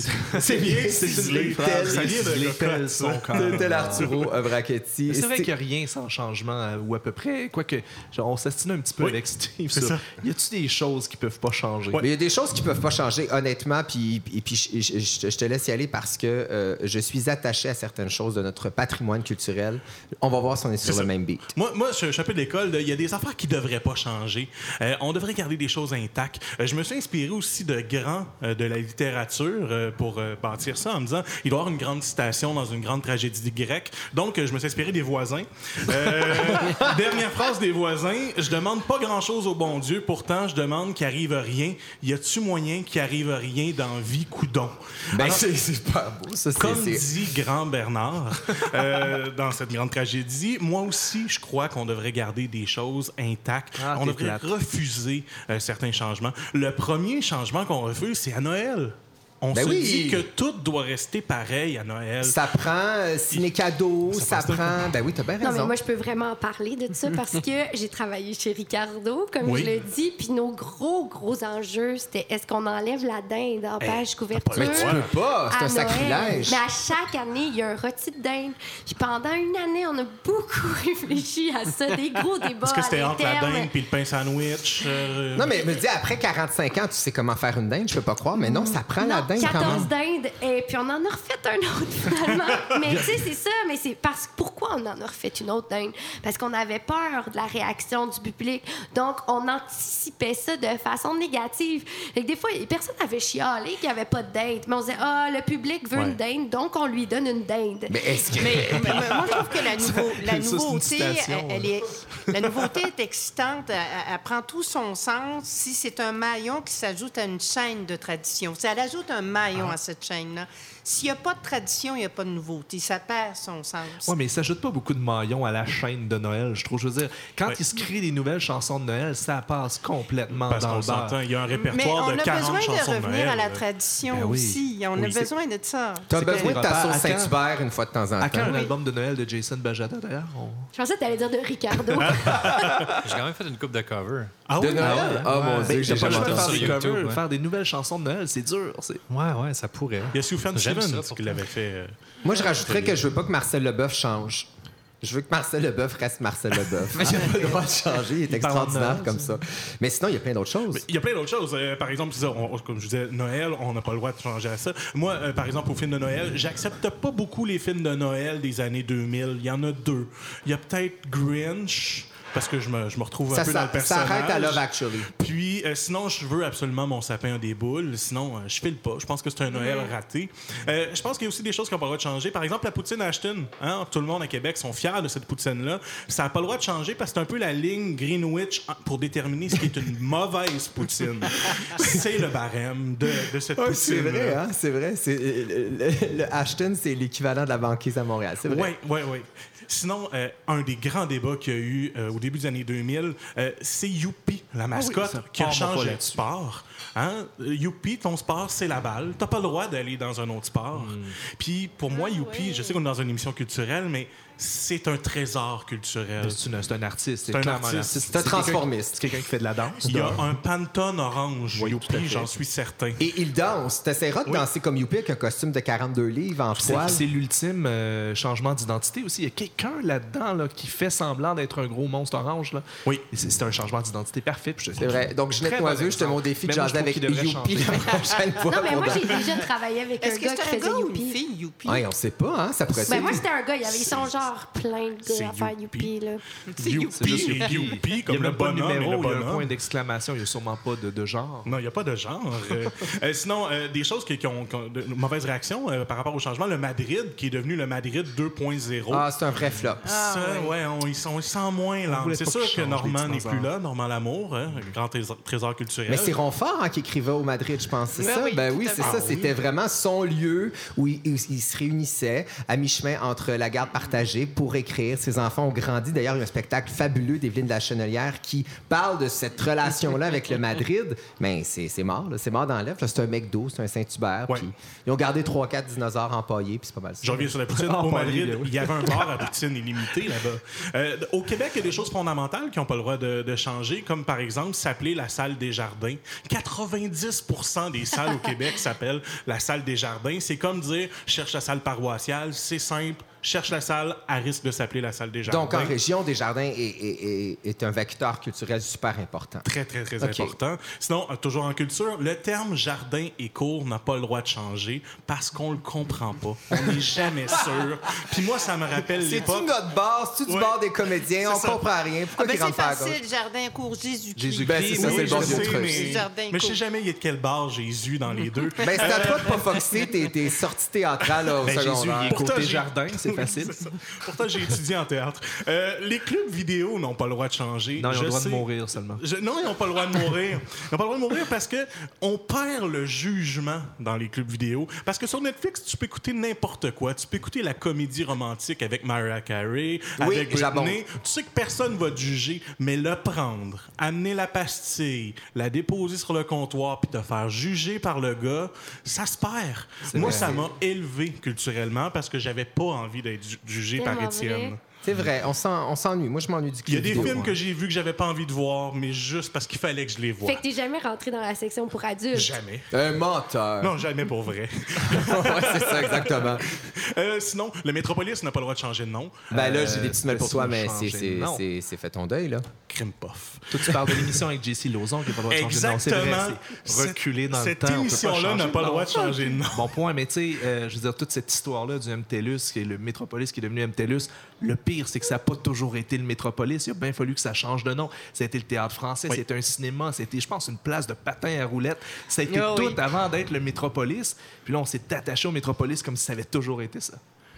C'est bien C'est ciselé, tel- Ça vient de quand tel, Arturo Brachetti. C'est vrai qu'il n'y a rien sans changement, euh, ou à peu près. Quoique, on s'estime un petit peu Oui, avec Steve. ça. Y a-tu des choses qui peuvent pas changer? Il y a des choses qui peuvent pas changer, honnêtement, puis, et puis je, te laisse y aller parce que euh, je suis attaché à certaines choses de notre patrimoine culturel. On va voir si on est sur le ça. même beat. Moi, moi je, je suis un peu d'école. de- Il y a des affaires qui devraient pas changer. Euh, on devrait garder des choses intactes. Euh, je me suis inspiré aussi de grands de la littérature euh, pour euh, bâtir ça en me disant il doit y avoir une grande citation dans une grande tragédie grecque. Donc, je me suis inspiré des voisins. Euh, dernière phrase des voisins je demande pas grand-chose au bon Dieu, pourtant, je demande qu'il arrive rien. Y a-tu moyen qu'il arrive rien dans vie, coudon? Ben, c'est pas beau, ça. comme dit Grand Bernard euh, dans cette grande tragédie, moi aussi, je crois qu'on devrait garder des choses intactes. Ah, on devrait plate. refuser certains changements. Le premier changement qu'on refuse, c'est à Noël. On Ben se oui. dit que tout doit rester pareil à Noël. Ça prend euh, ciné cadeau, ça, prend. Ben oui, t'as bien Non, raison. mais moi, je peux vraiment en parler de ça parce que j'ai travaillé chez Ricardo, comme Oui. je le dis, puis nos gros, gros enjeux, c'était est-ce qu'on enlève la dinde en page couverture? Mais tu peux pas, c'est à un Noël. sacrilège. Mais à chaque année, il y a un rôti de dinde. Puis pendant une année, on a beaucoup réfléchi à ça, des gros débats Est-ce que c'était entre la dinde puis le pain sandwich? euh, Non, mais me dis, après 45 ans, tu sais comment faire une dinde, je peux pas croire, mais non, ça prend la Non, dinde quand 14 même. dindes. Et puis on en a refait un autre finalement. mais tu sais, c'est ça. Mais c'est parce pourquoi on en a refait une autre dinde? Parce qu'on avait peur de la réaction du public. Donc on anticipait ça de façon négative. Fait que des fois, personne n'avait chialé qu'il n'y avait pas de dinde. Mais on disait, ah, le public veut Ouais. une dinde, donc on lui donne une dinde. Mais est-ce que. Mais, mais- mais moi, je trouve que la, nouveau- la Ça, c'est une nouveauté, citation, elle, elle est, la nouveauté est excitante. Elle, elle- elle prend tout son sens si c'est un maillon qui s'ajoute à une chaîne de tradition. Si elle ajoute un maillon Ah. à cette chaîne-là, s'il n'y a pas de tradition, il n'y a pas de nouveauté. Ça perd son sens. Oui, mais il s'ajoute pas beaucoup de maillons à la chaîne de Noël, je trouve. Je veux dire, quand Ouais. il se crée des nouvelles chansons de Noël, ça passe complètement Parce dans le s'entend, il y a un Mais répertoire on de a 40 besoin chansons de de revenir Noël. à la tradition Ben oui. aussi. On Oui, a besoin de ça. T'as C'est besoin de ta sauce? Saint-Hubert une fois de temps en À quand temps? un album de Noël de Jason Bajada, d'ailleurs? On- Je pensais que tu allais dire de Ricardo. J'ai quand même fait une coupe de cover. Ah De oui? Noël? Oh mon Ben, Dieu, j'ai t'as pas le jamais choix de faire entendu. des sur YouTube, faire des nouvelles chansons de Noël, c'est dur. c'est- Ouais, ouais, ça pourrait. Il y a Sufjan Qui l'avait fait. euh, Moi, je rajouterais que je veux pas que Marcel Leboeuf change. Je veux que Marcel Leboeuf reste Marcel Leboeuf. Il n'a pas le droit de changer, il est Il extraordinaire comme ça. Mais sinon, il y a plein d'autres choses. Il y a plein d'autres choses. Euh, par exemple, c'est ça, on- comme je disais, Noël, on n'a pas le droit de changer à ça. Moi, euh, par exemple, au film de Noël, j'accepte pas beaucoup les films de Noël des années 2000. Il y en a deux. Il y a peut-être Grinch, parce que je me, je me retrouve un Ça, peu dans le ça, ça personnage. arrête à Love Actually. Puis, euh, sinon, je veux absolument mon sapin des boules. Sinon, euh, je file pas. Je pense que c'est un Noël raté. Euh, je pense qu'il y a aussi des choses qui n'ont pas le droit de changer. Par exemple, la poutine Ashton. Hein? Tout le monde à Québec sont fiers de cette poutine-là. Ça n'a pas le droit de changer parce que c'est un peu la ligne Greenwich hein, pour déterminer ce qui est une mauvaise poutine. c'est le barème de, de cette poutine. c'est vrai, hein? C'est vrai. C'est, le, le- le Ashton, c'est l'équivalent de la banquise à Montréal. C'est vrai. Oui, oui, oui. Sinon, euh, un des grands débats qu'il y a eu euh, au début des années 2000, euh, c'est Youpi, la mascotte, qui a pas changé de sport. Hein? Youpi, ton sport, c'est la balle. T'as pas le droit d'aller dans un autre sport. Hmm. Puis pour moi, Youpi, je sais qu'on est dans une émission culturelle, mais c'est un trésor culturel. C'est un artiste. C'est un artiste. C'est un transformiste. C'est quelqu'un qui fait de la danse. Il y a un Pantone orange, Youpi, j'en suis certain. Et il danse. T'essaieras de Oui. danser comme Youpi avec un costume de 42 livres en C'est toile. c'est l'ultime euh, changement d'identité aussi. Il y a quelqu'un là-dedans là, qui fait semblant d'être un gros monstre orange. Là. Oui. C'est un changement d'identité parfait. C'est vrai. Donc, Ginette Noiseux, je te au défi de jaser avec Youpi la prochaine fois. non, mais moi, j'ai déjà travaillé avec un Est-ce que gars qui un faisait gars ou une Youpi. fille, Youpi? Ouais, on sait pas, hein? Ça pourrait Ben, être. moi, c'était un gars, il y avait son genre plein gars à faire Youpi. Youpi, là. C'est juste Youpi, Youpi, comme il y a le bonhomme et numéro, le il y a un bonhomme. point d'exclamation, il n'y a sûrement pas de, de genre. Non, il n'y a pas de genre. Euh, euh, sinon, euh, des choses qui, qui ont, qui ont de mauvaises réactions euh, par rapport au changement. Le Madrid, qui est devenu le Madrid 2.0. Ah, c'est un vrai flop. Ça, ouais, on, ils, sont, ils sont moins voulait C'est sûr que Normand n'est plus là, Normand Lamour, hein, grand trésor, trésor culturel. Mais c'est Ronfort hein, qui écrivait au Madrid, je pense. C'est Ben ça? oui, ben oui, c'est ça. Ah C'était vraiment son lieu où il, où il se réunissait à mi-chemin entre la garde partagée pour écrire. Ses enfants ont grandi. D'ailleurs, il y a un spectacle fabuleux d'Evelyne de la Chenelière qui parle de cette relation-là avec le Madrid. Mais c'est mort, c'est mort dans l'œuf. C'est un McDo, c'est un Saint-Hubert. Ouais. Ils ont gardé 3-4 dinosaures empaillés, puis c'est pas mal ça. Je reviens sur la poutine. Au Madrid, oui. il y avait un bar à poutine illimité là-bas. Euh, au Québec, il y a des choses fondamentales qui n'ont pas le droit de, de changer, comme par exemple s'appeler la salle des jardins. 90% des salles au Québec s'appellent la salle des jardins. C'est comme dire cherche la salle paroissiale, c'est simple. Cherche la salle, à risque de s'appeler la salle des jardins. Donc, en région, Desjardins est, est, est, est un vecteur culturel super important. Très, très, très important. Sinon, euh, toujours en culture, le terme jardin et cours n'a pas le droit de changer parce qu'on le comprend pas. On n'est jamais sûr. Puis moi, ça me rappelle C'est-tu notre base? C'est-tu du bord des comédiens? On ça. comprend rien. Pourquoi Ah, ben, c'est facile, jardin, cours, Jésus-Christ. Jésus-Christ, Ben, c'est ça, Oui, c'est le du sais, truc. mais, Jardin mais je sais jamais il y a de quelle barre Jésus dans les deux. Ben, c'est à toi de pas foxer tes, tes sorties théâtrales là, au Ben, Jésus, secondaire. il est côté jardin, c'est facile. Pourtant, j'ai étudié en théâtre. Euh, les clubs vidéo n'ont pas le droit de changer. Non, ils ont Je le droit de mourir seulement. Je- non, ils n'ont pas le droit de mourir. Ils n'ont pas le droit de mourir parce que on perd le jugement dans les clubs vidéo. Parce que sur Netflix, tu peux écouter n'importe quoi. Tu peux écouter la comédie romantique avec Mariah Carey, Oui, avec. Britney. Tu sais que personne va te juger, mais le prendre, amener la pastille, la déposer sur le comptoir, puis te faire juger par le gars, ça se perd. Moi, vrai. ça m'a élevé culturellement parce que j'avais pas envie d'être ju- jugé par Étienne. C'est vrai, on s'en- on s'ennuie. Moi, je m'ennuie du Il y a des vidéo, films moi. que j'ai vus que j'avais pas envie de voir, mais juste parce qu'il fallait que je les voie. Fait que t'es jamais rentré dans la section pour adultes. Jamais. Un menteur. Non, jamais pour vrai. ouais, c'est ça, exactement. Euh, sinon, le Métropolis n'a pas le droit de changer de nom. Ben là, Euh, j'ai des petites nouvelles pour toi, mais c'est- fait ton deuil, là. Crime Puff. Toi, tu parles de l'émission avec JC Lauzon qui n'a pas le droit de changer de nom. C'est vrai, Exactement. c'est reculé dans Cette le temps. peut émission-là n'a pas le droit de changer de nom. Bon point, mais tu sais, euh, je veux dire, toute cette histoire-là du MTELUS, qui est le Métropolis qui est devenu MTELUS, le pire, c'est que ça n'a pas toujours été le Métropolis. Il a bien fallu que ça change de nom. Ça a été le théâtre français, Oui. c'était un cinéma, c'était, je pense, une place de patin à roulettes. Ça a été Ah tout oui. avant d'être le Métropolis. Puis là, on s'est attaché au Métropolis comme si ça avait toujours été ça.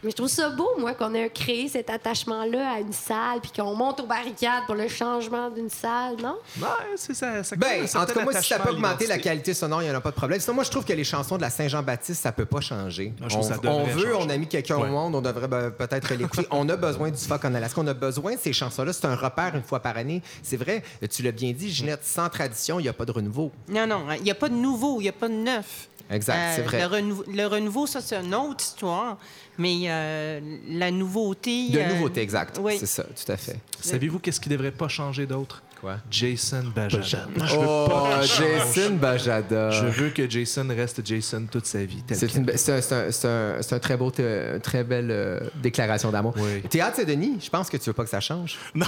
Mais je trouve ça beau, moi, qu'on ait créé cet attachement-là à une salle, puis qu'on monte aux barricades pour le changement d'une salle, non? Ouais, c'est ça. ça Ben, en tout cas, moi, si ça peut augmenter la qualité sonore, il n'y en a pas de problème. Sinon, moi, je trouve que les chansons de la Saint-Jean-Baptiste, ça peut pas changer. Ah, je trouve on, ça on veut, changer. on a mis quelqu'un Ouais. au monde, on devrait ben, peut-être l'écouter. on a besoin du fuck en Alaska. On a besoin de ces chansons-là. C'est un repère une fois par année. C'est vrai, tu l'as bien dit, Ginette, sans tradition, il n'y a pas de renouveau. Non, non, il n'y a pas de nouveau, il n'y a pas de neuf. Exact, c'est vrai. Le renouveau, le renouveau, ça, c'est une autre histoire. Mais euh, la nouveauté. De euh, nouveauté, exact. Oui. C'est ça, tout à fait. Savez-vous qu'est-ce qui devrait pas changer d'autre? Quoi? Jason Bajada. Je veux Oh. Jason Bajada. Je veux que Jason reste Jason toute sa vie. C'est une, un, c'est un- c'est un- très beau, très belle euh, déclaration d'amour. Oui. Théâtre Saint-Denis, je pense que tu veux pas que ça change. Non,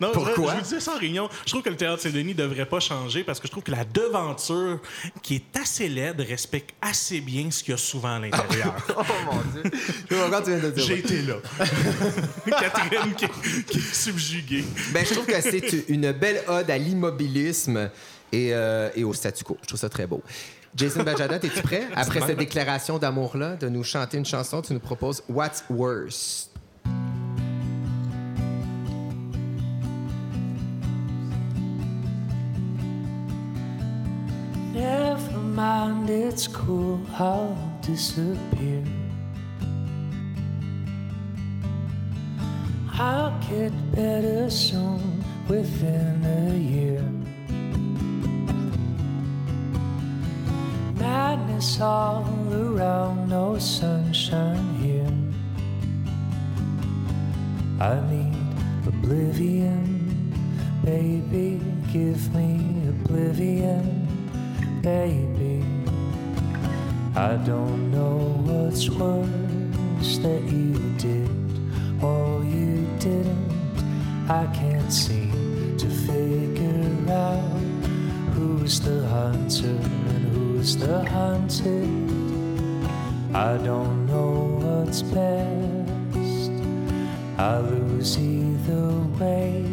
non Pourquoi? je, je vous disais ça en réunion. Je trouve que le théâtre Saint-Denis ne devrait pas changer parce que je trouve que la devanture, qui est assez laide, respecte assez bien ce qu'il y a souvent à l'intérieur. Oh mon Dieu. Je vois encore tu viens de dire. J'ai été là. Catherine qui, est- qui est subjuguée. Ben, je trouve que c'est une belle ode à l'immobilisme et, euh, et au statu quo. Je trouve ça très beau. Jason Bajada, es-tu prêt? Après cette déclaration d'amour-là, de nous chanter une chanson, tu nous proposes What's Worse? Never mind, it's cool, I'll disappear. I'll get better soon, within a year. Madness all around, no sunshine here. I need oblivion, baby, give me oblivion, baby. I don't know what's worse that you did or you didn't. I can't seem to figure out who's the hunter and who's the hunted. I don't know what's best. I lose either way.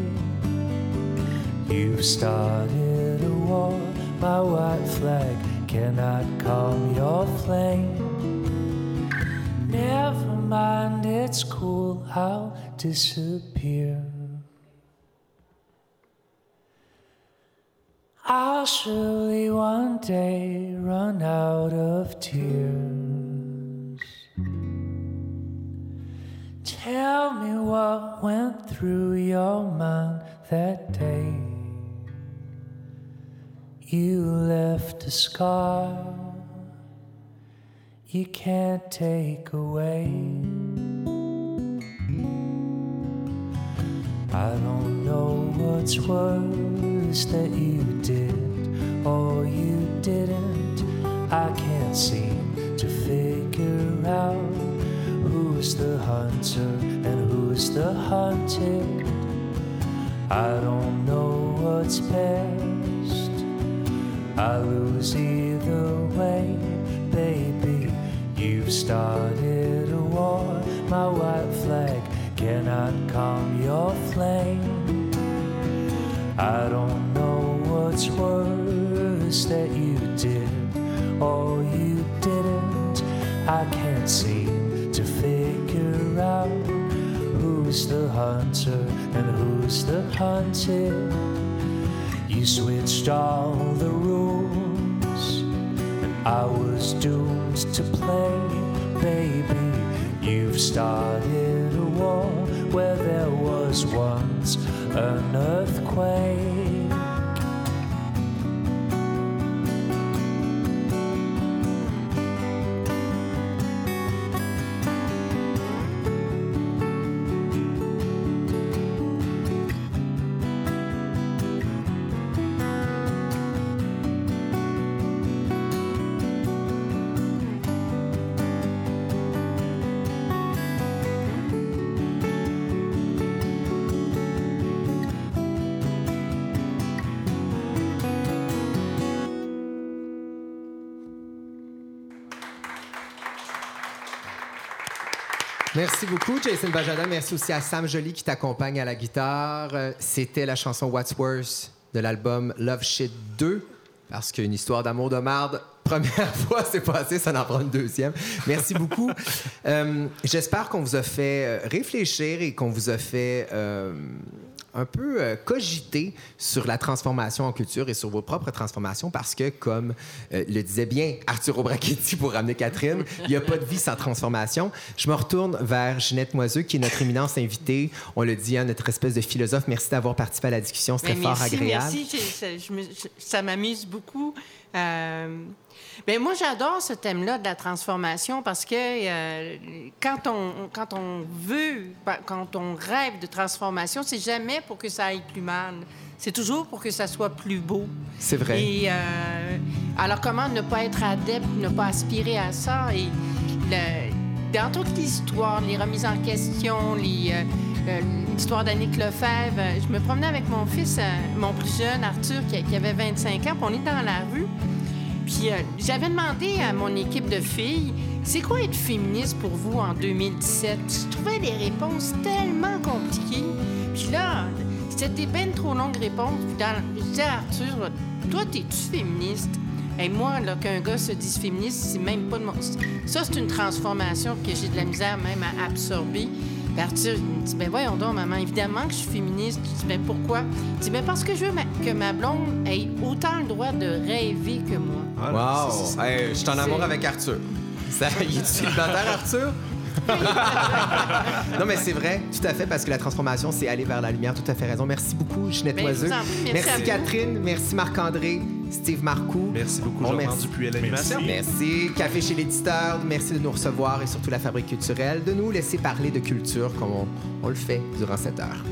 You've started a war, my white flag cannot calm your flame. Never mind, it's cool, I'll disappear. I'll surely one day run out of tears. Tell me what went through your mind that day. You left a scar you can't take away. I don't know what's worse that you did or you didn't. I can't seem to figure out who's the hunter and who's the hunted. I don't know what's best. I lose either way, baby. You've started a war. My white flag cannot calm your flame. I don't know what's worse that you did or you didn't. I can't seem to figure out who's the hunter and who's the hunted. You switched all the rules, and I was doomed to play, baby. You've started a war where there was once an earthquake. Merci beaucoup, Jason Bajada. Merci aussi à Sam Joly qui t'accompagne à la guitare. Euh, C'était la chanson What's Worse de l'album Love Shit 2, parce qu'une histoire d'amour de marde, première fois, c'est passé, ça en prend une deuxième. Merci beaucoup. Euh, J'espère qu'on vous a fait euh, réfléchir et qu'on vous a fait un peu euh, cogiter sur la transformation en culture et sur vos propres transformations parce que, comme euh, le disait bien Arturo Brachetti pour ramener Catherine, il n'y a pas de vie sans transformation. Je me retourne vers Ginette Moiseux, qui est notre éminence invitée. On le dit, hein, notre espèce de philosophe. Merci d'avoir participé à la discussion. C'était Ben, fort agréable. Merci, ça, ça m'amuse beaucoup. Euh, ben, moi, j'adore ce thème-là de la transformation parce que euh, quand, on, quand on veut, ben, quand on rêve de transformation, c'est jamais pour que ça aille plus mal. C'est toujours pour que ça soit plus beau. C'est vrai. Et euh, alors, comment ne pas être adepte, ne pas aspirer à ça? Et le- dans toute l'histoire, les remises en question, euh, euh, l'histoire d'Annick Lefebvre, euh, je me promenais avec mon fils, euh, mon plus jeune, Arthur, qui, qui avait 25 ans, puis on est dans la rue. Puis euh, j'avais demandé à mon équipe de filles, c'est quoi être féministe pour vous en 2017? Je trouvais les réponses tellement compliquées. Puis là, c'était des ben trop longues réponses. Puis dans, je disais à Arthur, toi, t'es-tu féministe? Et moi, là, qu'un gars se dise féministe, c'est même pas de mon... Ça, c'est une transformation que j'ai de la misère même à absorber. Puis Arthur, il me dit, ben voyons donc, maman, évidemment que je suis féministe. Je dis, ben pourquoi? Il dit, ben parce que je veux ma- que ma blonde ait autant le droit de rêver que moi. Wow! Hey, je suis en amour avec Arthur. Ça, il est célibataire, Arthur? non, mais c'est vrai, tout à fait, parce que la transformation, c'est aller vers la lumière. Tout à fait raison. Merci beaucoup, Ginette Ben, Oiseux. merci. Catherine. Merci, Marc-André. Steve Marcoux. Merci beaucoup, Bon, merci. Dupuis à l'animation. Merci. Café chez l'éditeur. Merci de nous recevoir et surtout la Fabrique culturelle de nous laisser parler de culture comme on, on le fait durant cette heure.